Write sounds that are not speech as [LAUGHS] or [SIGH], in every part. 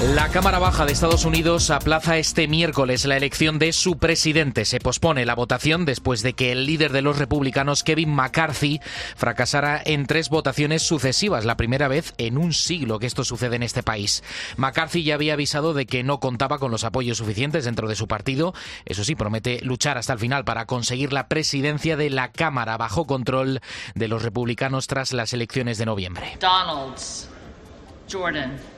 La Cámara Baja de Estados Unidos aplaza este miércoles la elección de su presidente. Se pospone la votación después de que el líder de los republicanos, Kevin McCarthy, fracasara en tres votaciones sucesivas, la primera vez en un siglo que esto sucede en este país. McCarthy ya había avisado de que no contaba con los apoyos suficientes dentro de su partido. Eso sí, promete luchar hasta el final para conseguir la presidencia de la Cámara bajo control de los republicanos tras las elecciones de noviembre. Donalds. Jordan.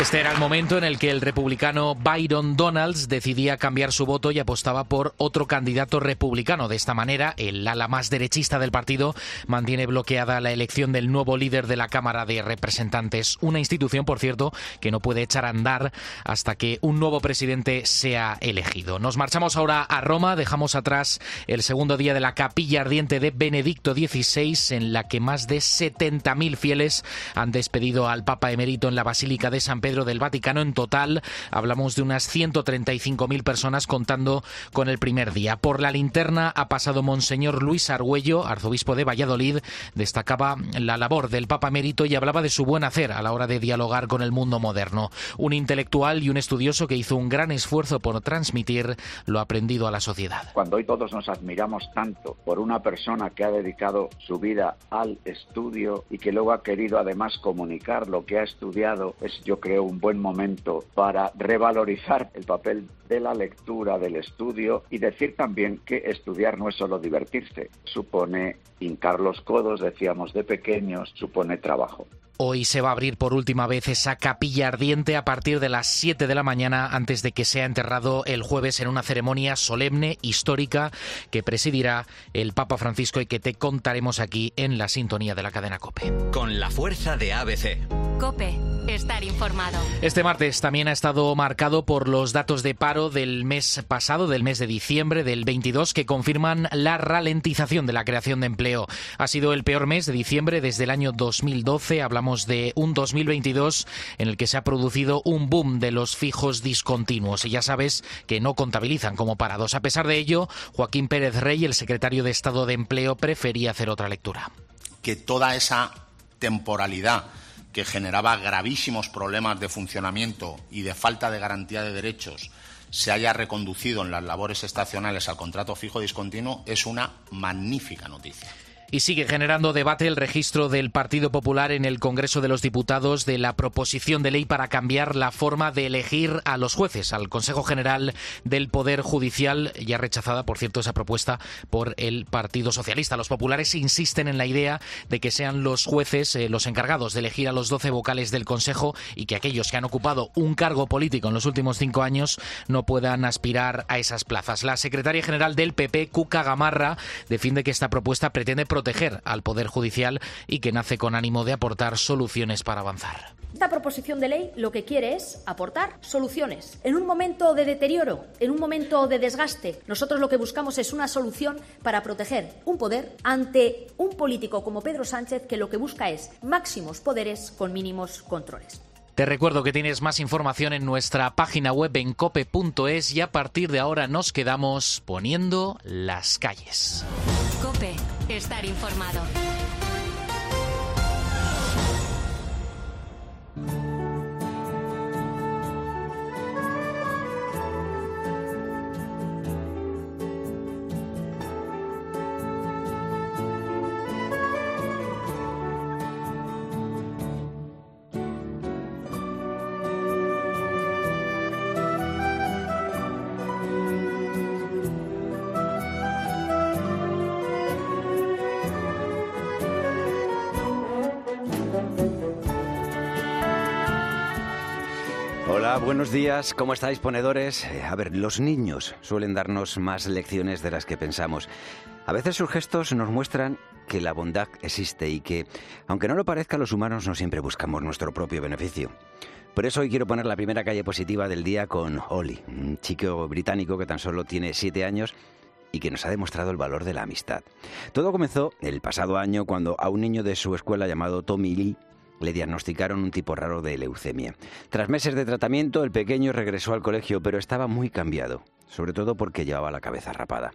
Este era el momento en el que el republicano Byron Donalds decidía cambiar su voto y apostaba por otro candidato republicano. De esta manera, el ala más derechista del partido mantiene bloqueada la elección del nuevo líder de la Cámara de Representantes, una institución, por cierto, que no puede echar a andar hasta que un nuevo presidente sea elegido. Nos marchamos ahora a Roma, dejamos atrás el segundo día de la capilla ardiente de Benedicto XVI, en la que más de 70.000 fieles han despedido al Papa emérito en la Basílica de San Pedro Pedro del Vaticano. En total hablamos de unas 135.000 personas contando con el primer día. Por la linterna ha pasado Monseñor Luis Argüello, arzobispo de Valladolid. Destacaba la labor del Papa Emérito y hablaba de su buen hacer a la hora de dialogar con el mundo moderno. Un intelectual y un estudioso que hizo un gran esfuerzo por transmitir lo aprendido a la sociedad. Cuando hoy todos nos admiramos tanto por una persona que ha dedicado su vida al estudio y que luego ha querido además comunicar lo que ha estudiado, es yo creo un buen momento para revalorizar el papel de la lectura, del estudio y decir también que estudiar no es solo divertirse, supone hincar los codos, decíamos de pequeños, supone trabajo. Hoy se va a abrir por última vez esa capilla ardiente a partir de las 7 de la mañana antes de que sea enterrado el jueves en una ceremonia solemne, histórica, que presidirá el Papa Francisco y que te contaremos aquí en la sintonía de la cadena Cope. Con la fuerza de ABC. Cope, estar informado. Este martes también ha estado marcado por los datos de paro del mes pasado, del mes de diciembre del 22, que confirman la ralentización de la creación de empleo. Ha sido el peor mes de diciembre desde el año 2012. Hablamos de un 2022 en el que se ha producido un boom de los fijos discontinuos. Y ya sabes que no contabilizan como parados. A pesar de ello, Joaquín Pérez Rey, el secretario de Estado de Empleo, prefería hacer otra lectura. Que toda esa temporalidad que generaba gravísimos problemas de funcionamiento y de falta de garantía de derechos se haya reconducido en las labores estacionales al contrato fijo discontinuo es una magnífica noticia. Y sigue generando debate el registro del Partido Popular en el Congreso de los Diputados de la proposición de ley para cambiar la forma de elegir a los jueces, al Consejo General del Poder Judicial, ya rechazada, por cierto, esa propuesta por el Partido Socialista. Los populares insisten en la idea de que sean los jueces eh, los encargados de elegir a los doce vocales del Consejo y que aquellos que han ocupado un cargo político en los últimos cinco años no puedan aspirar a esas plazas. La secretaria general del PP, Cuca Gamarra, defiende que esta propuesta pretende proteger al Poder Judicial y que nace con ánimo de aportar soluciones para avanzar. Esta proposición de ley lo que quiere es aportar soluciones. En un momento de deterioro, en un momento de desgaste, nosotros lo que buscamos es una solución para proteger un poder ante un político como Pedro Sánchez que lo que busca es máximos poderes con mínimos controles. Te recuerdo que tienes más información en nuestra página web en cope.es y a partir de ahora nos quedamos poniendo las calles. Estar informado. Buenos días. ¿Cómo estáis, ponedores? Eh, A ver, los niños suelen darnos más lecciones de las que pensamos. A veces sus gestos nos muestran que la bondad existe y que, aunque no lo parezca, los humanos no siempre buscamos nuestro propio beneficio. Por eso hoy quiero poner la primera calle positiva del día con Oli, un chico británico que tan solo tiene siete años y que nos ha demostrado el valor de la amistad. Todo comenzó el pasado año cuando a un niño de su escuela llamado Tommy Lee le diagnosticaron un tipo raro de leucemia. Tras meses de tratamiento, el pequeño regresó al colegio, pero estaba muy cambiado. sobre todo porque llevaba la cabeza rapada.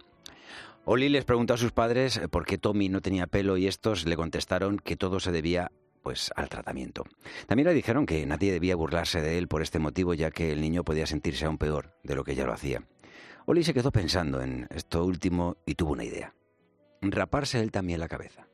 Oli les preguntó a sus padres por qué Tommy no tenía pelo y estos le contestaron que todo se debía pues al tratamiento. También le dijeron que nadie debía burlarse de él por este motivo, ya que el niño podía sentirse aún peor de lo que ya lo hacía. Oli se quedó pensando en esto último y tuvo una idea. Raparse él también la cabeza.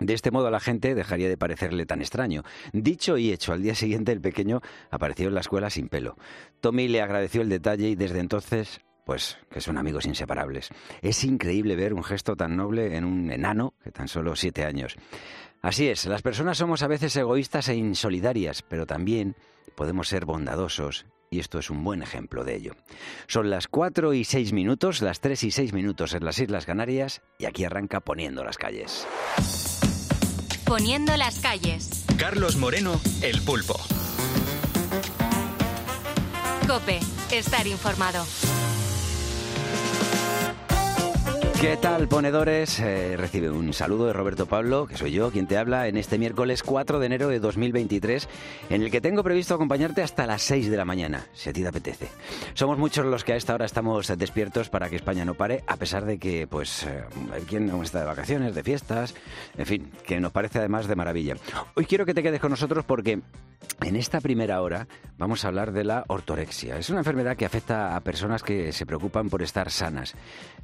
De este modo a la gente dejaría de parecerle tan extraño. Dicho y hecho, al día siguiente el pequeño apareció en la escuela sin pelo. Tommy le agradeció el detalle y desde entonces pues que son amigos inseparables. Es increíble ver un gesto tan noble en un enano de tan solo siete años. Así es, las personas somos a veces egoístas e insolidarias, pero también podemos ser bondadosos y esto es un buen ejemplo de ello. Son las cuatro y seis minutos, las tres y seis minutos en las Islas Canarias y aquí arranca Poniendo las calles. Poniendo las calles. Carlos Moreno, El Pulpo. Cope, estar informado. ¿Qué tal, ponedores? Eh, recibe un saludo de Roberto Pablo, que soy yo quien te habla en este miércoles 4 de enero de 2023, en el que tengo previsto acompañarte hasta las 6 de la mañana, si a ti te apetece. Somos muchos los que a esta hora estamos despiertos para que España no pare, a pesar de que, pues, eh, quien aún está de vacaciones, de fiestas, en fin, que nos parece además de maravilla. Hoy quiero que te quedes con nosotros porque en esta primera hora vamos a hablar de la ortorexia. Es una enfermedad que afecta a personas que se preocupan por estar sanas.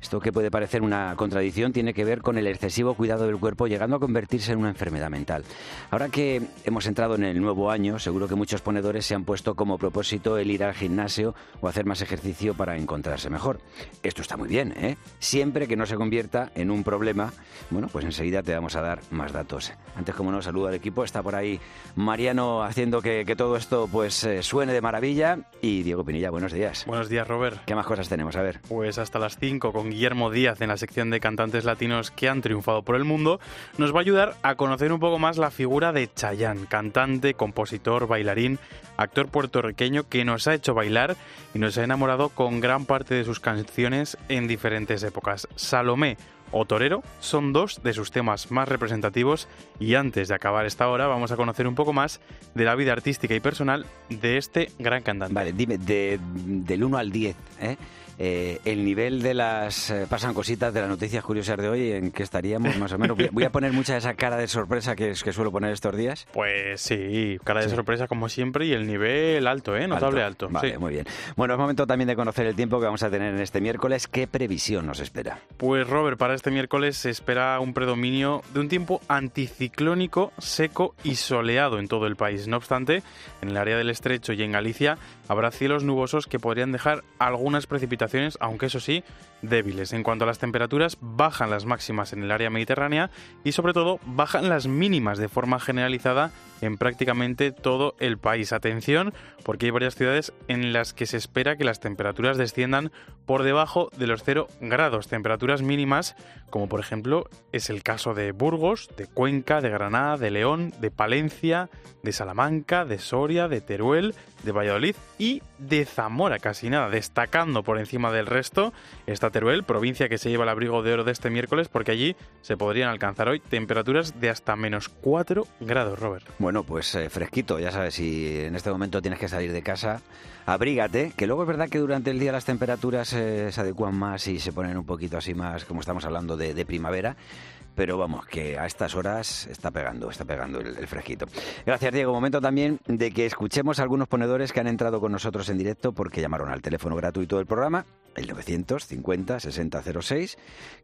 Esto que puede parecer una contradicción tiene que ver con el excesivo cuidado del cuerpo llegando a convertirse en una enfermedad mental. Ahora que hemos entrado en el nuevo año, seguro que muchos ponedores se han puesto como propósito el ir al gimnasio o hacer más ejercicio para encontrarse mejor. Esto está muy bien, ¿eh? Siempre que no se convierta en un problema, bueno, pues enseguida te vamos a dar más datos. Antes, como no, saludo al equipo. Está por ahí Mariano haciendo que, todo esto pues eh, suene de maravilla. Y Diego Pinilla, buenos días. Buenos días, Robert. ¿Qué más cosas tenemos? A ver. Pues hasta las 5 con Guillermo Díaz en la sección de cantantes latinos que han triunfado por el mundo, nos va a ayudar a conocer un poco más la figura de Chayanne, cantante, compositor, bailarín, actor puertorriqueño que nos ha hecho bailar y nos ha enamorado con gran parte de sus canciones en diferentes épocas. Salomé o Torero son dos de sus temas más representativos y antes de acabar esta hora vamos a conocer un poco más de la vida artística y personal de este gran cantante. Vale, dime, de, del 1 al 10, ¿eh? Eh, el nivel de las eh, pasan cositas de las noticias curiosas de hoy, ¿en qué estaríamos más o menos? Voy a poner mucha de esa cara de sorpresa que, que suelo poner estos días. Pues sí, cara de sorpresa como siempre y el nivel alto, ¿eh? Notable alto. Vale, muy bien. Bueno, es momento también de conocer el tiempo que vamos a tener en este miércoles. ¿Qué previsión nos espera? Pues Robert, para este miércoles se espera un predominio de un tiempo anticiclónico, seco y soleado en todo el país. No obstante, en el área del estrecho y en Galicia habrá cielos nubosos que podrían dejar algunas precipitaciones aunque eso sí, débiles. En cuanto a las temperaturas, bajan las máximas en el área mediterránea y sobre todo bajan las mínimas de forma generalizada en prácticamente todo el país. Atención, porque hay varias ciudades en las que se espera que las temperaturas desciendan por debajo de los 0 grados, temperaturas mínimas, como por ejemplo es el caso de Burgos, de Cuenca, de Granada, de León, de Palencia, de Salamanca, de Soria, de Teruel, de Valladolid y de Zamora, casi nada, destacando por encima del resto está Teruel, provincia que se lleva el abrigo de oro de este miércoles, porque allí se podrían alcanzar hoy temperaturas de hasta menos 4 grados, Robert. Bueno, pues eh, fresquito, ya sabes, si en este momento tienes que salir de casa, abrígate, que luego es verdad que durante el día las temperaturas eh, se adecuan más y se ponen un poquito así más, como estamos hablando, de primavera pero vamos, que a estas horas está pegando, está pegando el, fresquito. Gracias, Diego. Momento también de que escuchemos a algunos ponedores que han entrado con nosotros en directo porque llamaron al teléfono gratuito del programa, el 950-6006,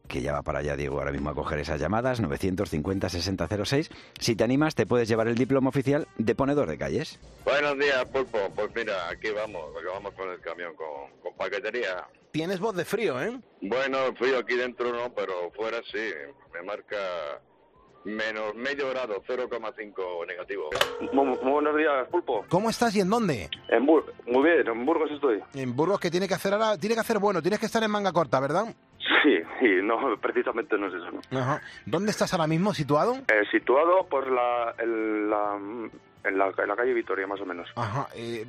que ya va para allá, Diego, ahora mismo a coger esas llamadas, 950-6006. Si te animas, te puedes llevar el diploma oficial de ponedor de calles. Buenos días, Pulpo. Pues mira, aquí vamos, vamos con el camión, con paquetería. Tienes voz de frío, ¿eh? Bueno, frío aquí dentro no, pero fuera sí. Me marca menos medio grado, 0,5 negativo. Muy, buenos días, Pulpo. ¿Cómo estás y en dónde? En Bur muy bien, en Burgos estoy. En Burgos, que tiene que hacer ahora? Tiene que hacer bueno, tienes que estar en manga corta, ¿verdad? Sí, [LAUGHS] sí, no, precisamente no es eso. Ajá. ¿Dónde estás ahora mismo situado? Eh, situado por la, la en la, en la calle Vitoria, más o menos. Ajá. eh,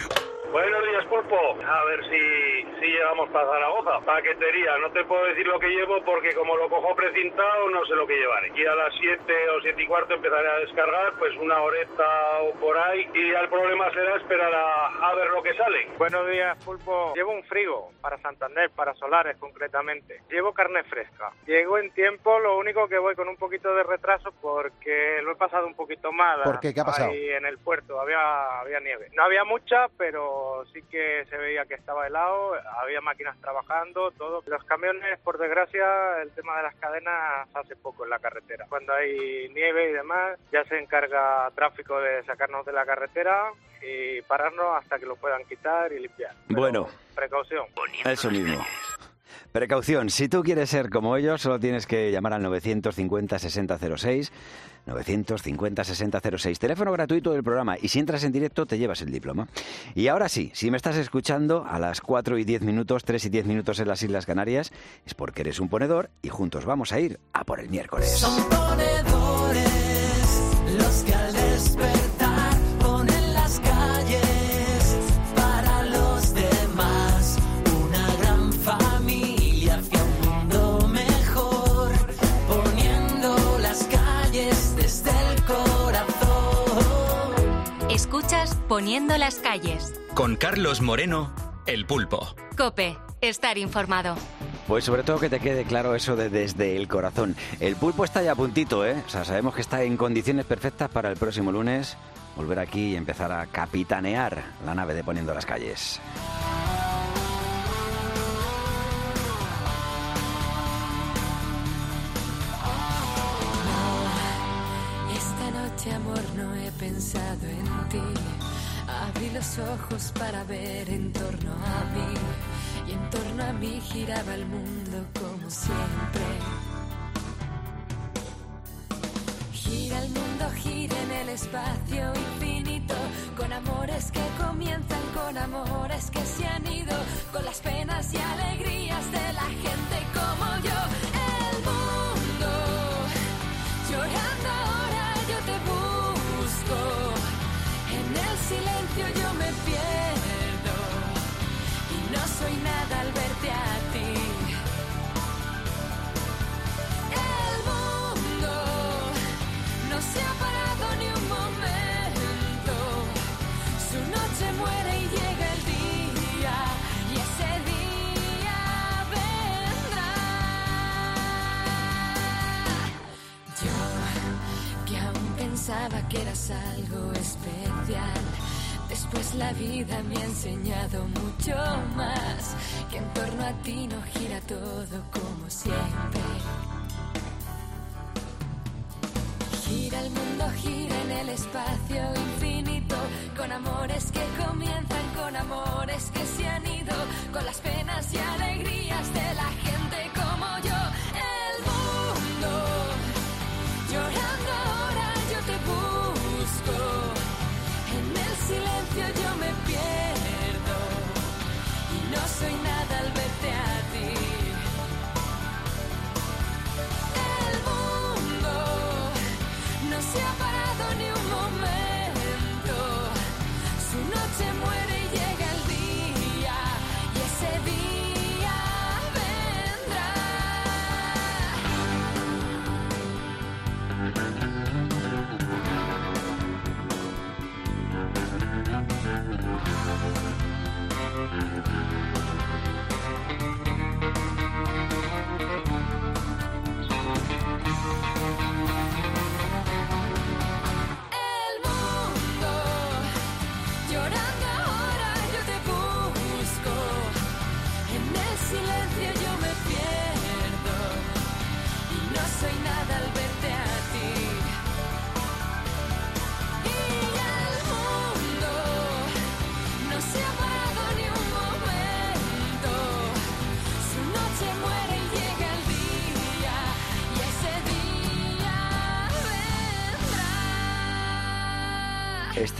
Buenos días, Pulpo. A ver si, si llegamos para Zaragoza. Paquetería. No te puedo decir lo que llevo porque como lo cojo precintado no sé lo que llevaré. Y a las 7 o 7 y cuarto empezaré a descargar pues una horeta o por ahí. Y ya el problema será esperar a, a ver lo que sale. Buenos días, Pulpo. Llevo un frigo para Santander, para solares concretamente. Llevo carne fresca. Llego en tiempo, lo único que voy con un poquito de retraso porque lo he pasado un poquito mal. ¿Por qué? ¿Qué ha pasado? Ahí en el puerto había, había nieve. No había mucha, pero sí que se veía que estaba helado, había máquinas trabajando, todo. Los camiones, por desgracia, el tema de las cadenas hace poco en la carretera. Cuando hay nieve y demás, ya se encarga tráfico de sacarnos de la carretera y pararnos hasta que lo puedan quitar y limpiar. Bueno, Precaución. eso mismo. Precaución, si tú quieres ser como ellos, solo tienes que llamar al 950-6006, 950-6006, teléfono gratuito del programa, y si entras en directo te llevas el diploma. Y ahora sí, si me estás escuchando a las 4 y 10 minutos, 3 y 10 minutos en las Islas Canarias, es porque eres un ponedor y juntos vamos a ir a por el miércoles. Son ponedores Poniendo las calles. Con Carlos Moreno, El Pulpo. Cope, estar informado. Pues sobre todo que te quede claro eso de desde el corazón. El pulpo está ya a puntito, ¿eh? O sea, sabemos que está en condiciones perfectas para el próximo lunes volver aquí y empezar a capitanear la nave de Poniendo las Calles. En torno a mí. Y en torno a mí giraba el mundo como siempre. Gira el mundo, gira en el espacio infinito. Con amores que comienzan, con amores que se han ido. Con las penas y alegrías de la gente como al verte a ti. El mundo no se ha parado ni un momento. Su noche muere y llega el día. Y ese día vendrá. Yo, que aún pensaba que eras algo especial. Después la vida me ha enseñado mucho más. Que en torno a ti no gira todo como siempre. Gira el mundo, gira en el espacio infinito. Con amores que comienzan, con amores que se han ido. Con las penas y alegrías de la gente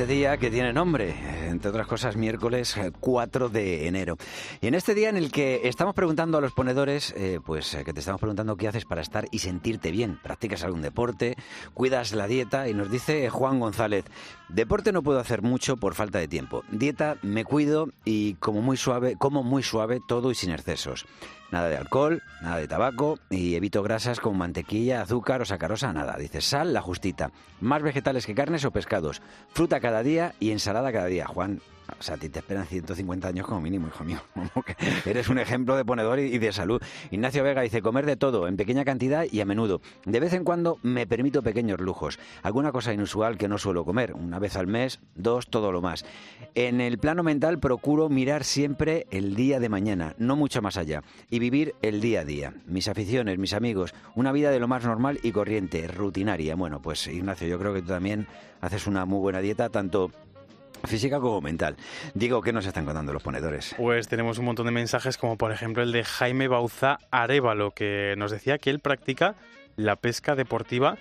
Este día que tiene nombre, eh, entre otras cosas, miércoles 4 de enero. Y en este día en el que estamos preguntando a los ponedores, eh, pues eh, que te estamos preguntando qué haces para estar y sentirte bien. ¿Practicas algún deporte? ¿Cuidas la dieta? Y nos dice Juan González, deporte no puedo hacer mucho por falta de tiempo. Dieta me cuido y como muy suave, como muy suave todo y sin excesos. Nada de alcohol, nada de tabaco y evito grasas como mantequilla, azúcar o sacarosa, nada. Dice sal, la justita. Más vegetales que carnes o pescados. Fruta cada día y ensalada cada día. Juan, o sea, a ti te esperan 150 años como mínimo, hijo mío. [LAUGHS] Eres un ejemplo de ponedor y de salud. Ignacio Vega dice, comer de todo, en pequeña cantidad y a menudo. De vez en cuando me permito pequeños lujos. Alguna cosa inusual que no suelo comer. Una vez al mes, dos, todo lo más. En el plano mental procuro mirar siempre el día de mañana, no mucho más allá. Y vivir el día a día. Mis aficiones, mis amigos, una vida de lo más normal y corriente, rutinaria. Bueno, pues Ignacio, yo creo que tú también haces una muy buena dieta, tanto física como mental. Digo, ¿qué nos están contando los ponedores? Pues tenemos un montón de mensajes, como por ejemplo el de Jaime Bauza Arevalo, que nos decía que él practica la pesca deportiva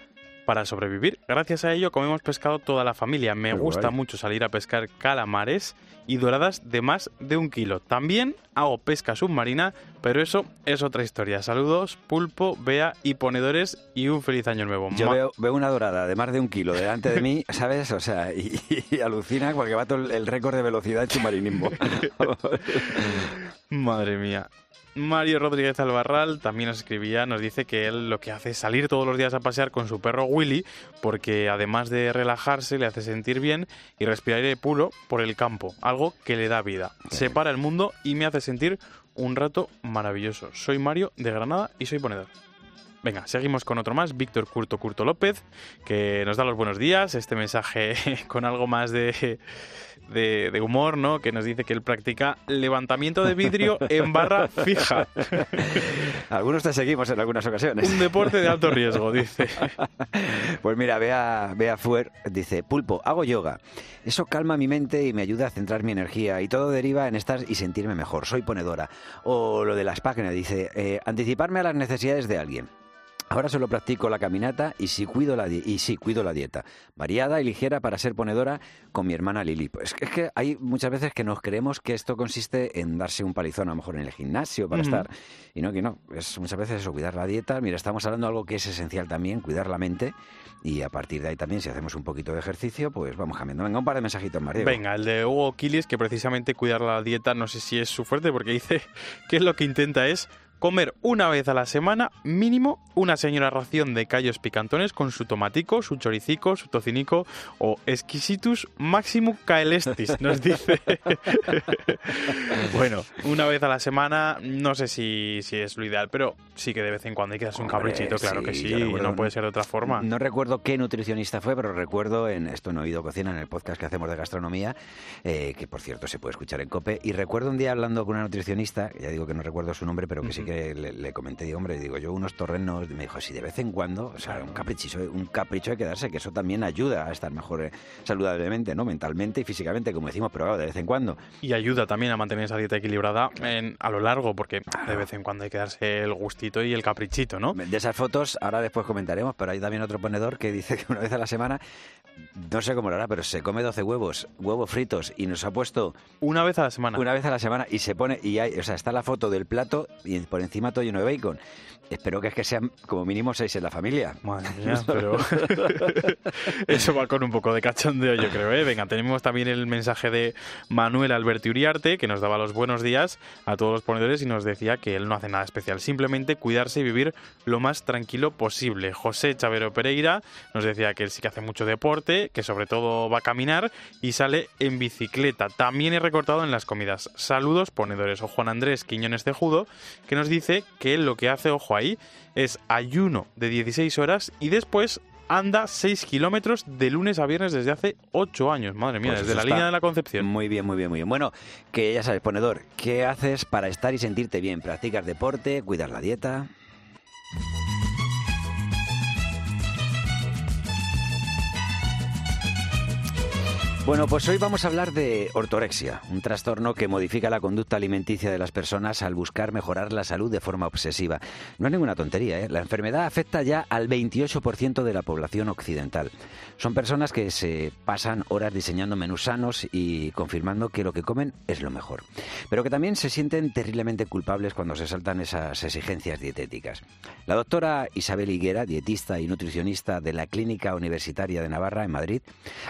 para sobrevivir. Gracias a ello comemos pescado toda la familia. Me gusta guay. mucho salir a pescar calamares y doradas de más de un kilo. También hago pesca submarina, pero eso es otra historia. Saludos, pulpo, Bea y ponedores y un feliz año nuevo. Yo Ma- veo, veo una dorada de más de un kilo delante de mí, [LAUGHS] ¿sabes? O sea, y, y alucina porque bato el, el récord de velocidad en submarinismo. [LAUGHS] Madre mía. Mario Rodríguez Albarral también nos escribía, nos dice que él lo que hace es salir todos los días a pasear con su perro Willy, porque además de relajarse, le hace sentir bien y respirar aire puro por el campo, algo que le da vida. Separa el mundo y me hace sentir un rato maravilloso. Soy Mario de Granada y soy ponedor. Venga, seguimos con otro más, Víctor Curto Curto López, que nos da los buenos días, este mensaje [LAUGHS] con algo más de, de, de humor, ¿no? Que nos dice que él practica levantamiento de vidrio en barra fija. [LAUGHS] Algunos te seguimos en algunas ocasiones. Un deporte de alto riesgo, dice. [LAUGHS] Pues mira, Bea, Bea Fuer dice, pulpo, hago yoga. Eso calma mi mente y me ayuda a centrar mi energía y todo deriva en estar y sentirme mejor. Soy ponedora. O lo de las páginas, dice, eh, anticiparme a las necesidades de alguien. Ahora solo practico la caminata y sí, cuido la y sí cuido la dieta. Variada y ligera para ser ponedora con mi hermana Lili. Pues es que hay muchas veces que nos creemos que esto consiste en darse un palizón a lo mejor en el gimnasio para estar. Y no, que no. Es muchas veces eso, cuidar la dieta. Mira, estamos hablando de algo que es esencial también, cuidar la mente. Y a partir de ahí también, si hacemos un poquito de ejercicio, pues vamos cambiando. Venga, un par de mensajitos más, Diego. Venga, el de Hugo Quilis, que precisamente cuidar la dieta, no sé si es su fuerte, porque dice [LAUGHS] que lo que intenta es comer una vez a la semana, mínimo, una señora ración de callos picantones con su tomatico, su choricico, su tocinico o exquisitus maximum caelestis, nos dice. [LAUGHS] bueno, una vez a la semana, no sé si, si es lo ideal, pero sí que de vez en cuando hay que darse un caprichito, claro que sí, recuerdo no puede ser de otra forma. No recuerdo qué nutricionista fue, pero recuerdo en esto no he oído cocina en el podcast que hacemos de gastronomía, eh, que por cierto se puede escuchar en Cope. Y recuerdo un día hablando con una nutricionista, ya digo que no recuerdo su nombre, pero que sí que le, le comenté, digo, hombre, digo yo unos torrenos, me dijo, sí, de vez en cuando, o sea, un capricho, un capricho hay que darse, que eso también ayuda a estar mejor eh, saludablemente, ¿no? Mentalmente y físicamente, como decimos, pero claro, de vez en cuando. Y ayuda también a mantener esa dieta equilibrada en- a lo largo, porque de vez en cuando hay que darse el gustito y el caprichito, ¿no? De esas fotos, ahora después comentaremos, pero hay también otro ponedor que dice que una vez a la semana, no sé cómo lo hará, pero se come 12 huevos, huevos fritos, y nos ha puesto... Una vez a la semana. Una vez a la semana, y se pone, y hay, o sea, está la foto del plato y por encima todo lleno de bacon. Espero que es que sean como mínimo seis en la familia. Madre [LAUGHS] mía, pero [LAUGHS] eso va con un poco de cachondeo, yo creo. ¿eh? Venga, tenemos también el mensaje de Manuel Alberti Uriarte, que nos daba los buenos días a todos los ponedores y nos decía que él no hace nada especial, simplemente cuidarse y vivir lo más tranquilo posible. José Chavero Pereira nos decía que él sí que hace mucho deporte, que sobre todo va a caminar y sale en bicicleta. También he recortado en las comidas. Saludos, ponedores. O Juan Andrés Quiñones Cejudo, que nos dice que él lo que hace, ojo ahí, es ayuno de 16 horas y después anda 6 kilómetros de lunes a viernes desde hace 8 años. Madre mía, Pues desde la línea de la Concepción. Muy bien, muy bien, muy bien. Bueno, que ya sabes, ponedor, ¿qué haces para estar y sentirte bien? ¿Practicas deporte? ¿Cuidas la dieta? Bueno, pues hoy vamos a hablar de ortorexia, un trastorno que modifica la conducta alimenticia de las personas al buscar mejorar la salud de forma obsesiva. No es ninguna tontería, ¿eh? La enfermedad afecta ya al 28% de la población occidental. Son personas que se pasan horas diseñando menús sanos y confirmando que lo que comen es lo mejor, pero que también se sienten terriblemente culpables cuando se saltan esas exigencias dietéticas. La doctora Isabel Higuera, dietista y nutricionista de la Clínica Universitaria de Navarra en Madrid,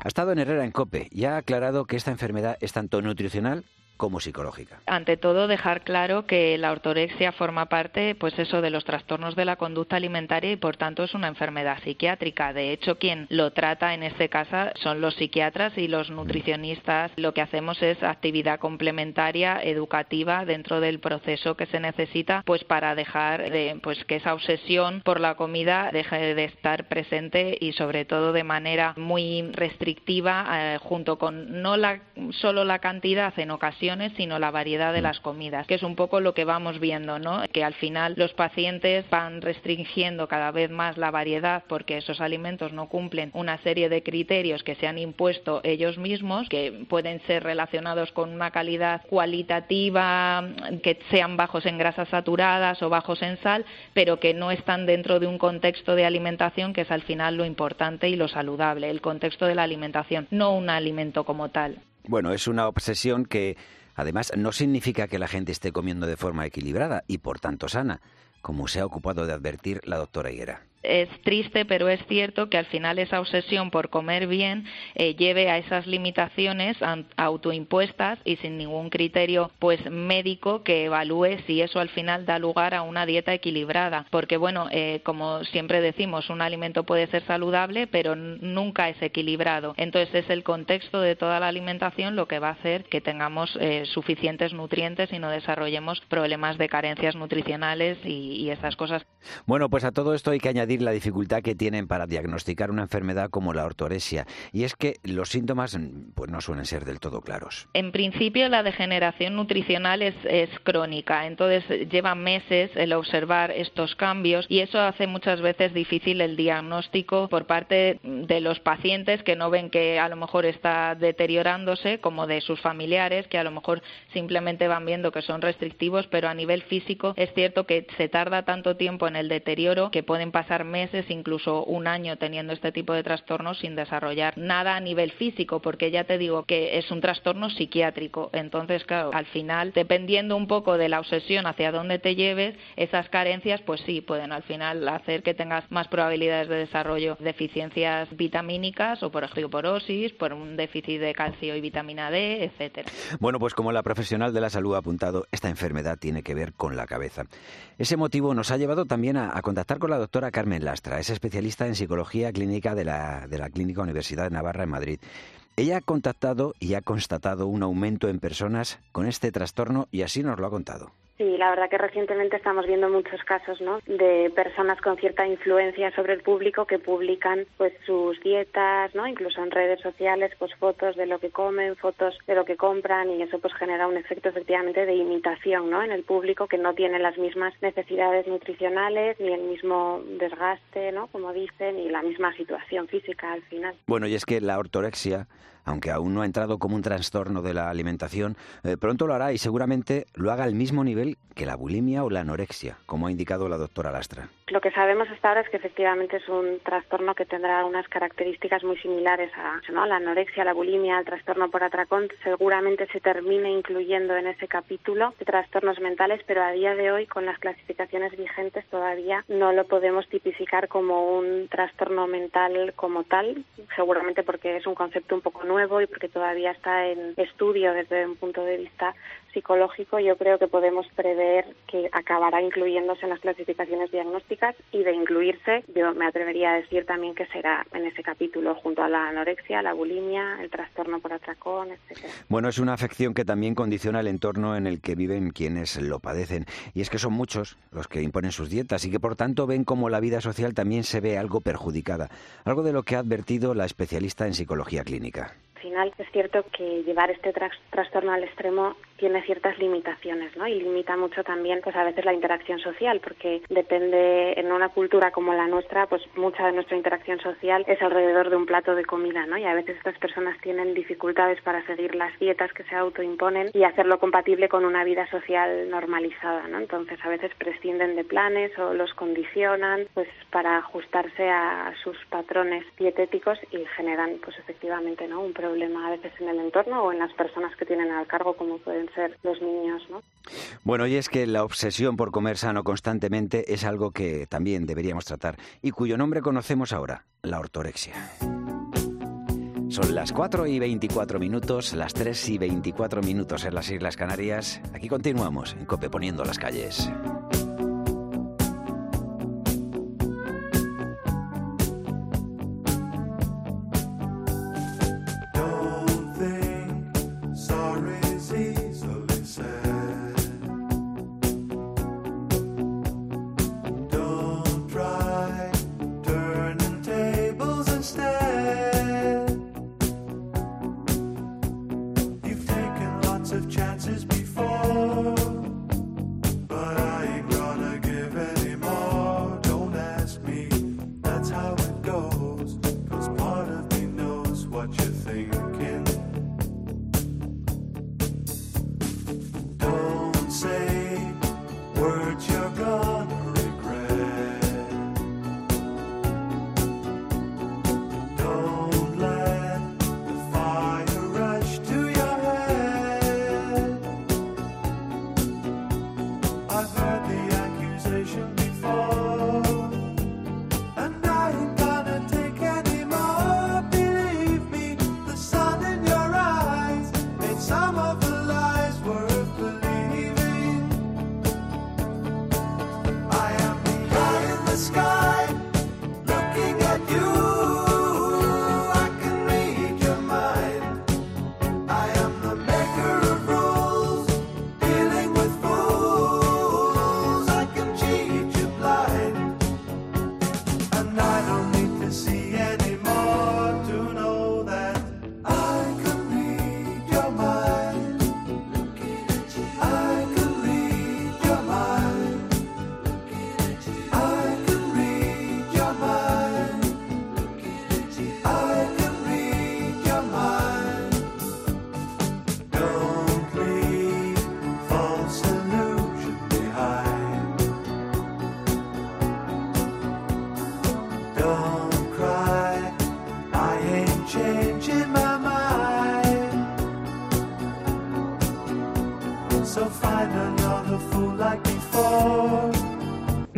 ha estado en Herrera en Cope y ha aclarado que esta enfermedad es tanto nutricional como psicológica. Ante todo, dejar claro que la ortorexia forma parte, pues eso, de los trastornos de la conducta alimentaria y, por tanto, es una enfermedad psiquiátrica. De hecho, quien lo trata en este caso son los psiquiatras y los nutricionistas. Lo que hacemos es actividad complementaria, educativa, dentro del proceso que se necesita, pues para dejar de, pues que esa obsesión por la comida deje de estar presente y, sobre todo, de manera muy restrictiva, eh, junto con no la, solo la cantidad en ocasiones sino la variedad de mm. las comidas, que es un poco lo que vamos viendo, ¿no? Que al final los pacientes van restringiendo cada vez más la variedad porque esos alimentos no cumplen una serie de criterios que se han impuesto ellos mismos, que pueden ser relacionados con una calidad cualitativa, que sean bajos en grasas saturadas o bajos en sal, pero que no están dentro de un contexto de alimentación que es al final lo importante y lo saludable, el contexto de la alimentación, no un alimento como tal. Bueno, es una obsesión que Además, no significa que la gente esté comiendo de forma equilibrada y por tanto sana, como se ha ocupado de advertir la doctora Higuera es triste, pero es cierto que al final esa obsesión por comer bien eh, lleve a esas limitaciones autoimpuestas y sin ningún criterio pues médico que evalúe si eso al final da lugar a una dieta equilibrada. Porque bueno, eh, como siempre decimos, un alimento puede ser saludable, pero nunca es equilibrado. Entonces es el contexto de toda la alimentación lo que va a hacer que tengamos eh, suficientes nutrientes y no desarrollemos problemas de carencias nutricionales y, y esas cosas. Bueno, pues a todo esto hay que añadir la dificultad que tienen para diagnosticar una enfermedad como la ortoresia, y es que los síntomas pues, no suelen ser del todo claros. En principio, la degeneración nutricional es, es crónica, entonces lleva meses el observar estos cambios y eso hace muchas veces difícil el diagnóstico por parte de los pacientes que no ven que a lo mejor está deteriorándose, como de sus familiares que a lo mejor simplemente van viendo que son restrictivos, pero a nivel físico es cierto que se tarda tanto tiempo en el deterioro que pueden pasar meses, incluso un año teniendo este tipo de trastornos sin desarrollar nada a nivel físico, porque ya te digo que es un trastorno psiquiátrico. Entonces, claro, al final, dependiendo un poco de la obsesión hacia dónde te lleves, esas carencias, pues sí, pueden al final hacer que tengas más probabilidades de desarrollo de deficiencias vitamínicas o por osteoporosis, por un déficit de calcio y vitamina D, etcétera. Bueno, pues como la profesional de la salud ha apuntado, esta enfermedad tiene que ver con la cabeza. Ese motivo nos ha llevado también a, a contactar con la doctora Carmen Lastra, es especialista en psicología clínica de la, de la Clínica Universidad de Navarra en Madrid. Ella ha contactado y ha constatado un aumento en personas con este trastorno y así nos lo ha contado. Sí, la verdad que recientemente estamos viendo muchos casos, ¿no? De personas con cierta influencia sobre el público que publican, pues, sus dietas, ¿no? Incluso en redes sociales, pues, fotos de lo que comen, fotos de lo que compran y eso, pues, genera un efecto efectivamente de imitación, ¿no? En el público que no tiene las mismas necesidades nutricionales ni el mismo desgaste, ¿no? Como dicen, y la misma situación física al final. Bueno, y es que la ortorexia aunque aún no ha entrado como un trastorno de la alimentación, eh, pronto lo hará y seguramente lo haga al mismo nivel que la bulimia o la anorexia, como ha indicado la doctora Lastra. Lo que sabemos hasta ahora es que efectivamente es un trastorno que tendrá unas características muy similares a la anorexia, la bulimia, el trastorno por atracón. Seguramente se termine incluyendo en ese capítulo de trastornos mentales, pero a día de hoy, con las clasificaciones vigentes, todavía no lo podemos tipificar como un trastorno mental como tal, seguramente porque es un concepto un poco nuevo y porque todavía está en estudio desde un punto de vista psicológico, yo creo que podemos prever que acabará incluyéndose en las clasificaciones diagnósticas y de incluirse, yo me atrevería a decir también que será en ese capítulo junto a la anorexia, la bulimia, el trastorno por atracón, etcétera. Bueno, es una afección que también condiciona el entorno en el que viven quienes lo padecen. Y es que son muchos los que imponen sus dietas y que por tanto ven como la vida social también se ve algo perjudicada, algo de lo que ha advertido la especialista en psicología clínica final es cierto que llevar este trastorno al extremo tiene ciertas limitaciones, ¿no? Y limita mucho también, pues a veces la interacción social, porque depende en una cultura como la nuestra, pues mucha de nuestra interacción social es alrededor de un plato de comida, ¿no? Y a veces estas personas tienen dificultades para seguir las dietas que se autoimponen y hacerlo compatible con una vida social normalizada, ¿no? Entonces a veces prescinden de planes o los condicionan, pues para ajustarse a sus patrones dietéticos y generan, pues efectivamente, ¿no? Un problema a veces en el entorno o en las personas que tienen al cargo, como pueden ser los niños, ¿no? Bueno, y es que la obsesión por comer sano constantemente es algo que también deberíamos tratar y cuyo nombre conocemos ahora, la ortorexia. Son las 4 y 24 minutos, las 3 y 24 minutos en las Islas Canarias. Aquí continuamos en Cope poniendo las calles.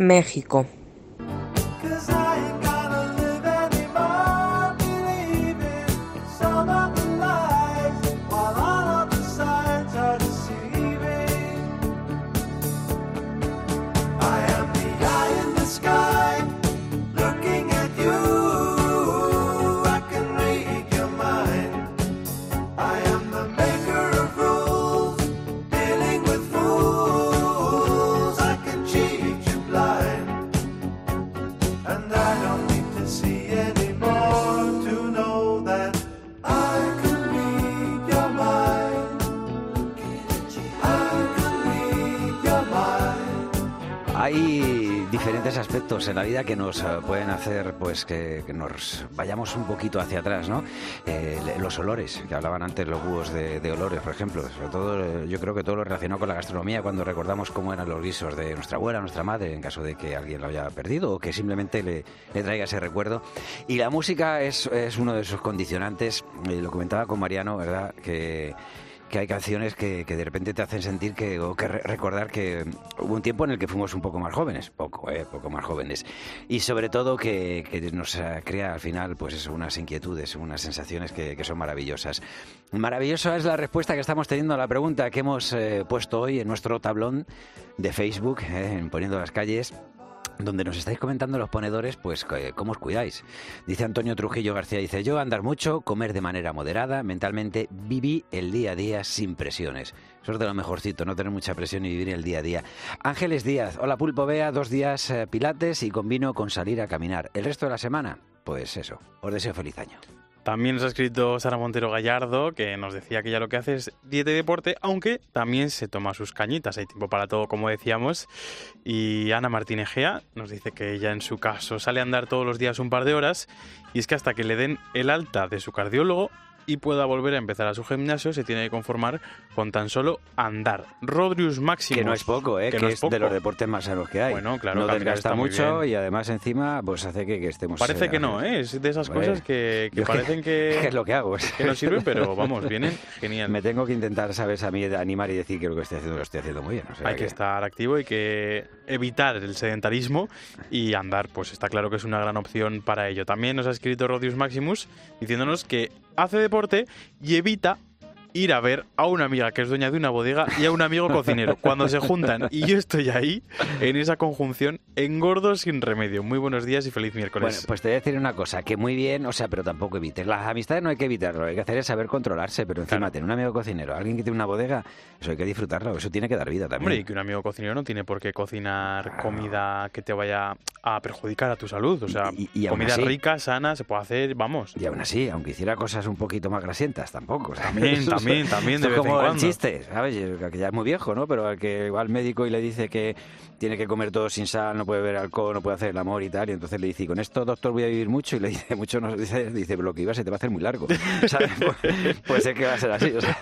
México. En la vida que nos eh, pueden hacer pues que, nos vayamos un poquito hacia atrás, ¿no? Eh, los olores, que hablaban antes los búhos de, olores, por ejemplo. Sobre todo, eh, yo creo que todo lo relacionado con la gastronomía, cuando recordamos cómo eran los guisos de nuestra abuela, nuestra madre, en caso de que alguien lo haya perdido o que simplemente le, traiga ese recuerdo. Y la música es, es uno de esos condicionantes, lo comentaba con Mariano, ¿verdad? Que que hay canciones que, de repente te hacen sentir que, que recordar que hubo un tiempo en el que fuimos un poco más jóvenes, poco, eh, poco más jóvenes, y sobre todo que, nos crea al final pues eso, unas inquietudes, unas sensaciones que, son maravillosas. Maravillosa es la respuesta que estamos teniendo a la pregunta que hemos eh, puesto hoy en nuestro tablón de Facebook, eh, en Poniendo las Calles donde nos estáis comentando los ponedores, pues cómo os cuidáis. Dice Antonio Trujillo García, dice yo andar mucho, comer de manera moderada, mentalmente viví el día a día sin presiones. Eso es de lo mejorcito, no tener mucha presión y vivir el día a día. Ángeles Díaz, hola Pulpo Vea, dos días eh, pilates y combino con salir a caminar. ¿El resto de la semana? Pues eso, os deseo feliz año. También nos ha escrito Sara Montero Gallardo, que nos decía que ya lo que hace es dieta y deporte, aunque también se toma sus cañitas. Hay tiempo para todo, como decíamos. Y Ana Martínez Gea nos dice que ella en su caso sale a andar todos los días un par de horas y es que hasta que le den el alta de su cardiólogo y pueda volver a empezar a su gimnasio, se tiene que conformar con tan solo andar. Rodrius Maximus. Que no es poco, ¿eh? que, es, de los deportes más sanos que hay. Bueno, claro, no desgasta mucho y además encima pues hace que, estemos... Parece que no, ¿eh? Es de esas cosas que, parecen [LAUGHS] que... es lo que hago. Que no sirven, pero [LAUGHS] vamos, vienen genial. Me tengo que intentar, ¿sabes? A mí animar y decir que lo que estoy haciendo lo estoy haciendo muy bien. hay que... estar activo, y que evitar el sedentarismo y andar, pues está claro que es una gran opción para ello. También nos ha escrito Rodius Maximus diciéndonos que hace deporte y evita ir a ver a una amiga que es dueña de una bodega y a un amigo cocinero. Cuando se juntan y yo estoy ahí, en esa conjunción, engordo sin remedio. Muy buenos días y feliz miércoles. Bueno, pues te voy a decir una cosa, que muy bien, o sea, pero tampoco evites. Las amistades no hay que evitarlo, lo que hay que hacer es saber controlarse, pero encima tener un amigo cocinero, alguien que tiene una bodega, eso hay que disfrutarlo, eso tiene que dar vida también. Hombre, y que un amigo cocinero no tiene por qué cocinar comida que te vaya a perjudicar a tu salud. O sea, comida rica, sana, se puede hacer, vamos. Y aún así, aunque hiciera cosas un poquito más grasientas, tampoco. También, [LAUGHS] también, también, de vez como en cuando. el chiste, ¿sabes? Que ya es muy viejo, ¿no? Pero al que va al médico y le dice que tiene que comer todo sin sal, no puede beber alcohol, no puede hacer el amor y tal, y entonces le dice, con esto, doctor, voy a vivir mucho, y le dice, [LAUGHS] mucho no, dice, dice, lo que iba se te va a hacer muy largo. [LAUGHS] ¿sabes? [LAUGHS] Pues, pues es que va a ser así. O sea,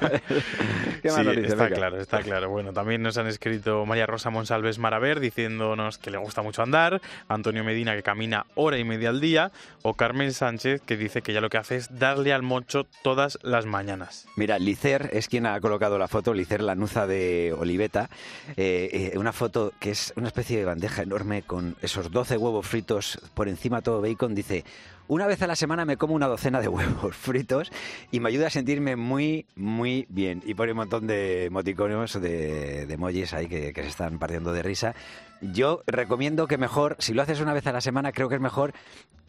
¿Qué más sí, está claro, está claro. Bueno, también nos han escrito María Rosa Monsalves Maraver diciéndonos que le gusta mucho andar, Antonio Medina que camina hora y media al día, o Carmen Sánchez que dice que ya lo que hace es darle al mocho todas las mañanas. Mira, Licer es quien ha colocado la foto, Licer Lanuza de Oliveta, eh, eh, una foto que es una especie de bandeja enorme con esos 12 huevos fritos, por encima todo bacon, dice, una vez a la semana me como una docena de huevos fritos y me ayuda a sentirme muy, muy bien. Y pone un montón de emoticonos, de, de emojis ahí que, que se están partiendo de risa. Yo recomiendo que mejor, si lo haces una vez a la semana, creo que es mejor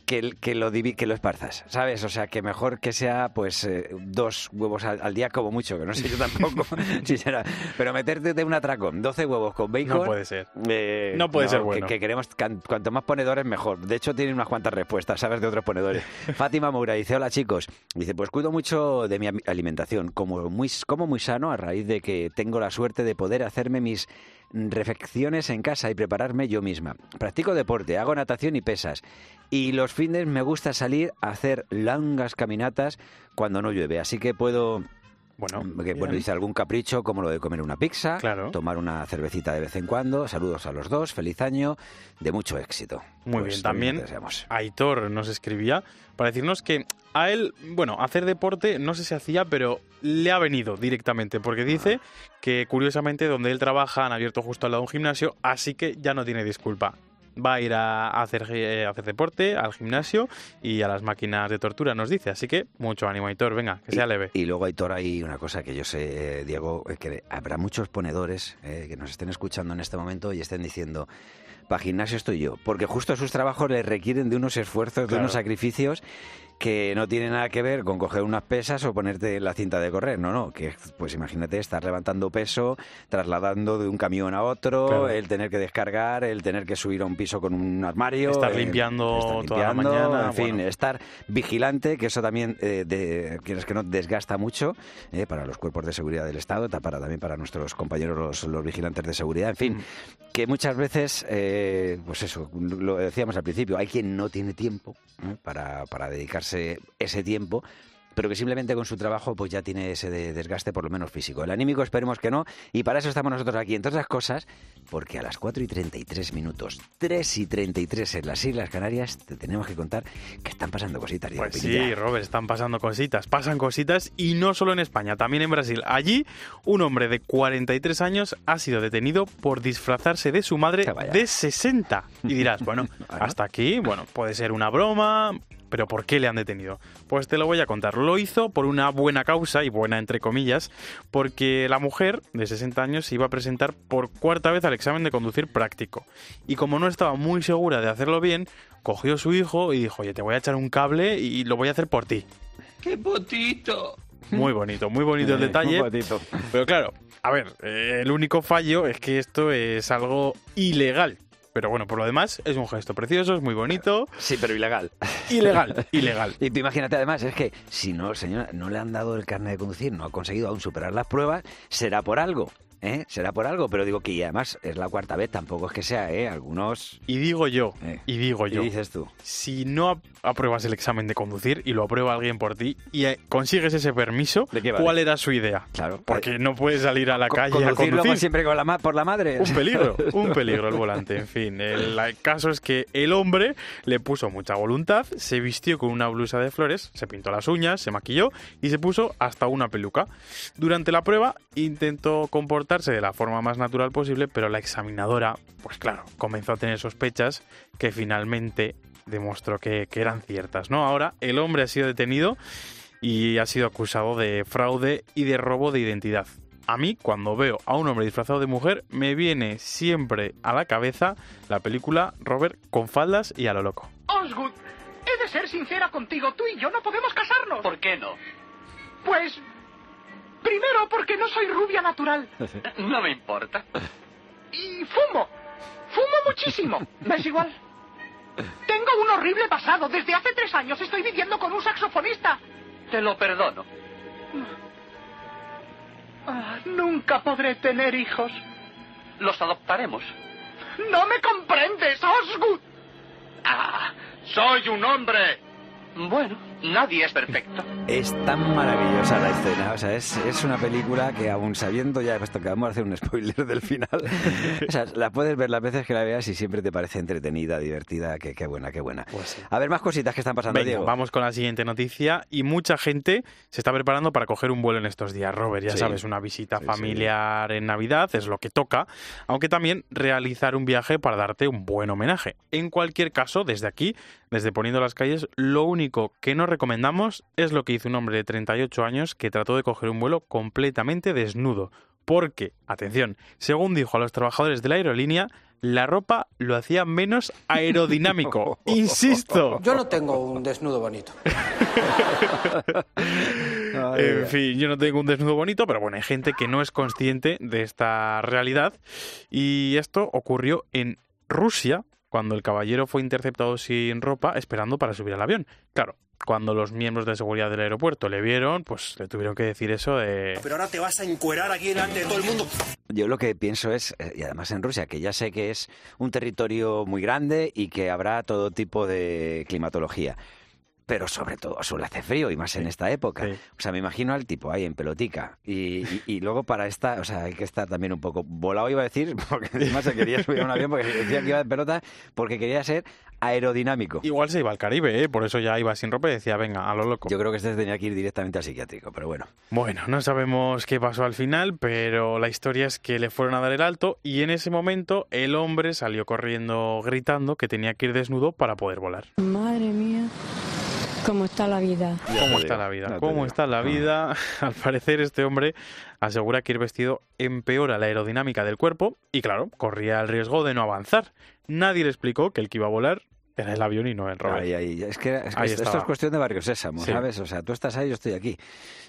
que, que, lo, que lo esparzas, ¿sabes? O sea, que mejor que sea pues eh, dos huevos al, día como mucho, que no sé yo tampoco [LAUGHS] [LAUGHS] si será. Pero meterte de un atracón, 12 huevos con bacon... No puede ser. Eh, no puede ser bueno. Que, queremos, cuanto más ponedores mejor. De hecho, tienen unas cuantas respuestas, ¿sabes? De otros ponedores. [LAUGHS] Fátima Moura dice, hola chicos. Dice, pues cuido mucho de mi alimentación, como muy, como muy sano a raíz de que tengo la suerte de poder hacerme mis refecciones en casa y prepararme yo misma. Practico deporte, hago natación y pesas. Y los fines me gusta salir a hacer largas caminatas cuando no llueve. Así que puedo bueno, que, bueno, dice algún capricho como lo de comer una pizza, tomar una cervecita de vez en cuando. Saludos a los dos, feliz año, de mucho éxito. Muy pues bien, también Aitor nos escribía para decirnos que a él, bueno, hacer deporte no sé si hacía, pero le ha venido directamente, porque dice que curiosamente donde él trabaja han abierto justo al lado un gimnasio, así que ya no tiene disculpa va a ir a hacer, eh, hacer deporte, al gimnasio y a las máquinas de tortura, nos dice. Así que mucho ánimo, Aitor, venga, que sea leve. Y luego, Aitor, hay una cosa que yo sé, eh, Diego, eh, que habrá muchos ponedores que nos estén escuchando en este momento y estén diciendo, para gimnasio estoy yo, porque justo sus trabajos le requieren de unos esfuerzos, de unos sacrificios que no tiene nada que ver con coger unas pesas o ponerte la cinta de correr, no, no, que pues imagínate estar levantando peso, trasladando de un camión a otro, el tener que descargar, el tener que subir a un piso con un armario, estar limpiando, toda la mañana, en fin, estar vigilante, que eso también eh, de, quieres que no desgasta mucho eh, para los cuerpos de seguridad del Estado, para también para nuestros compañeros los, vigilantes de seguridad, en fin, mm. que muchas veces, eh, pues eso, lo decíamos al principio, hay quien no tiene tiempo para, para dedicarse ese, tiempo pero que simplemente con su trabajo pues ya tiene ese desgaste por lo menos físico. El anímico esperemos que no, y para eso estamos nosotros aquí, entre otras cosas, porque a las 4 y 33 minutos, 3 y 33 en las Islas Canarias, te tenemos que contar que están pasando cositas. Pues sí, Robert, están pasando cositas, pasan cositas, y no solo en España, también en Brasil. Allí, un hombre de 43 años ha sido detenido por disfrazarse de su madre de 60. Y dirás, [LAUGHS] bueno, hasta aquí, bueno, puede ser una broma, ¿Pero por qué le han detenido? Pues te lo voy a contar. Lo hizo por una buena causa, y buena entre comillas, porque la mujer de 60 años se iba a presentar por cuarta vez al examen de conducir práctico. Y como no estaba muy segura de hacerlo bien, cogió a su hijo y dijo, oye, te voy a echar un cable y lo voy a hacer por ti. ¡Qué potito! Muy bonito, muy bonito el detalle. Muy bonito. Pero claro, a ver, eh, el único fallo es que esto es algo ilegal Pero bueno, por lo demás, es un gesto precioso, es muy bonito. Sí, pero ilegal. Ilegal, [LAUGHS] ilegal. Y tú imagínate además, es que si no, señora, no le han dado el carnet de conducir, no ha conseguido aún superar las pruebas, será por algo. ¿Eh? Será por algo, pero digo que y además es la cuarta vez, tampoco es que sea, ¿eh? Algunos... Y digo yo, Eh. y digo yo, ¿Qué dices tú? si no ap- apruebas el examen de conducir y lo aprueba alguien por ti y eh, consigues ese permiso, ¿De qué vale? ¿cuál era su idea? Claro. Porque no puedes salir a la Co- calle a conducir siempre con la ma- por la madre. Un peligro, [LAUGHS] un peligro el volante. En fin, el caso es que el hombre le puso mucha voluntad, se vistió con una blusa de flores, se pintó las uñas, se maquilló y se puso hasta una peluca. Durante la prueba intentó comportarse de la forma más natural posible, pero la examinadora, pues claro, comenzó a tener sospechas que finalmente demostró que, que eran ciertas. ¿no? Ahora el hombre ha sido detenido y ha sido acusado de fraude y de robo de identidad. A mí, cuando veo a un hombre disfrazado de mujer, me viene siempre a la cabeza la película Robert con faldas y a lo loco. Osgood, he de ser sincera contigo. Tú y yo no podemos casarnos. ¿Por qué no? Pues. Primero, porque no soy rubia natural. [LAUGHS] No me importa. Y fumo. Fumo muchísimo. ¿Me es igual? Tengo un horrible pasado. Desde hace tres años estoy viviendo con un saxofonista. Te lo perdono. Ah, nunca podré tener hijos. Los adoptaremos. No me comprendes, Osgood. ¡Ah! ¡Soy un hombre! Bueno, nadie es perfecto. Es tan maravillosa la escena, o sea, es, es una película que aún sabiendo ya, esto que vamos a hacer un spoiler del final, o sea, la puedes ver las veces que la veas y siempre te parece entretenida, divertida, que qué buena, qué buena. A ver, más cositas que están pasando, Venga, Diego. vamos con la siguiente noticia. Y mucha gente se está preparando para coger un vuelo en estos días, Robert. Ya Sí. sabes, una visita Sí, familiar en Navidad es lo que toca, aunque también realizar un viaje para darte un buen homenaje. En cualquier caso, desde aquí, desde Poniendo las Calles, lo único que no recomendamos es lo que hizo un hombre de 38 años que trató de coger un vuelo completamente desnudo. Porque, atención, según dijo a los trabajadores de la aerolínea, la ropa lo hacía menos aerodinámico. [LAUGHS] [LAUGHS] Insisto. Yo no tengo un desnudo bonito. [LAUGHS] En fin, yo no tengo un desnudo bonito, pero bueno, hay gente que no es consciente de esta realidad. Y esto ocurrió en Rusia, cuando el caballero fue interceptado sin ropa, esperando para subir al avión. Claro, cuando los miembros de seguridad del aeropuerto le vieron, pues le tuvieron que decir eso de... Pero ahora te vas a encuerar aquí delante de todo el mundo. Yo lo que pienso es, eh, y además en Rusia, que ya sé que es un territorio muy grande y que habrá todo tipo de climatología. Pero sobre todo suele hacer frío y más en esta época. O sea, me imagino al tipo ahí en pelotica. Y, y- y luego para esta, o sea, hay que estar también un poco volado, iba a decir, [LAUGHS] porque encima se quería subir a un avión porque decía que iba en pelota, porque quería ser aerodinámico. Igual se iba al Caribe, ¿eh? por eso ya iba sin ropa y decía, venga, a lo loco. Yo creo que este tenía que ir directamente al psiquiátrico, pero bueno. Bueno, no sabemos qué pasó al final, pero la historia es que le fueron a dar el alto y en ese momento el hombre salió corriendo gritando que tenía que ir desnudo para poder volar. Madre mía, cómo está la vida. ¿Cómo está la vida? ¿Cómo está la vida? Al parecer este hombre asegura que ir vestido empeora la aerodinámica del cuerpo y claro, corría el riesgo de no avanzar. Nadie le explicó que el que iba a volar era el avión y no el Robert. Ahí, ahí. Es que, es que Ahí esto, es cuestión de barrio sésamo, Sí. ¿sabes? O sea, tú estás ahí, yo estoy aquí.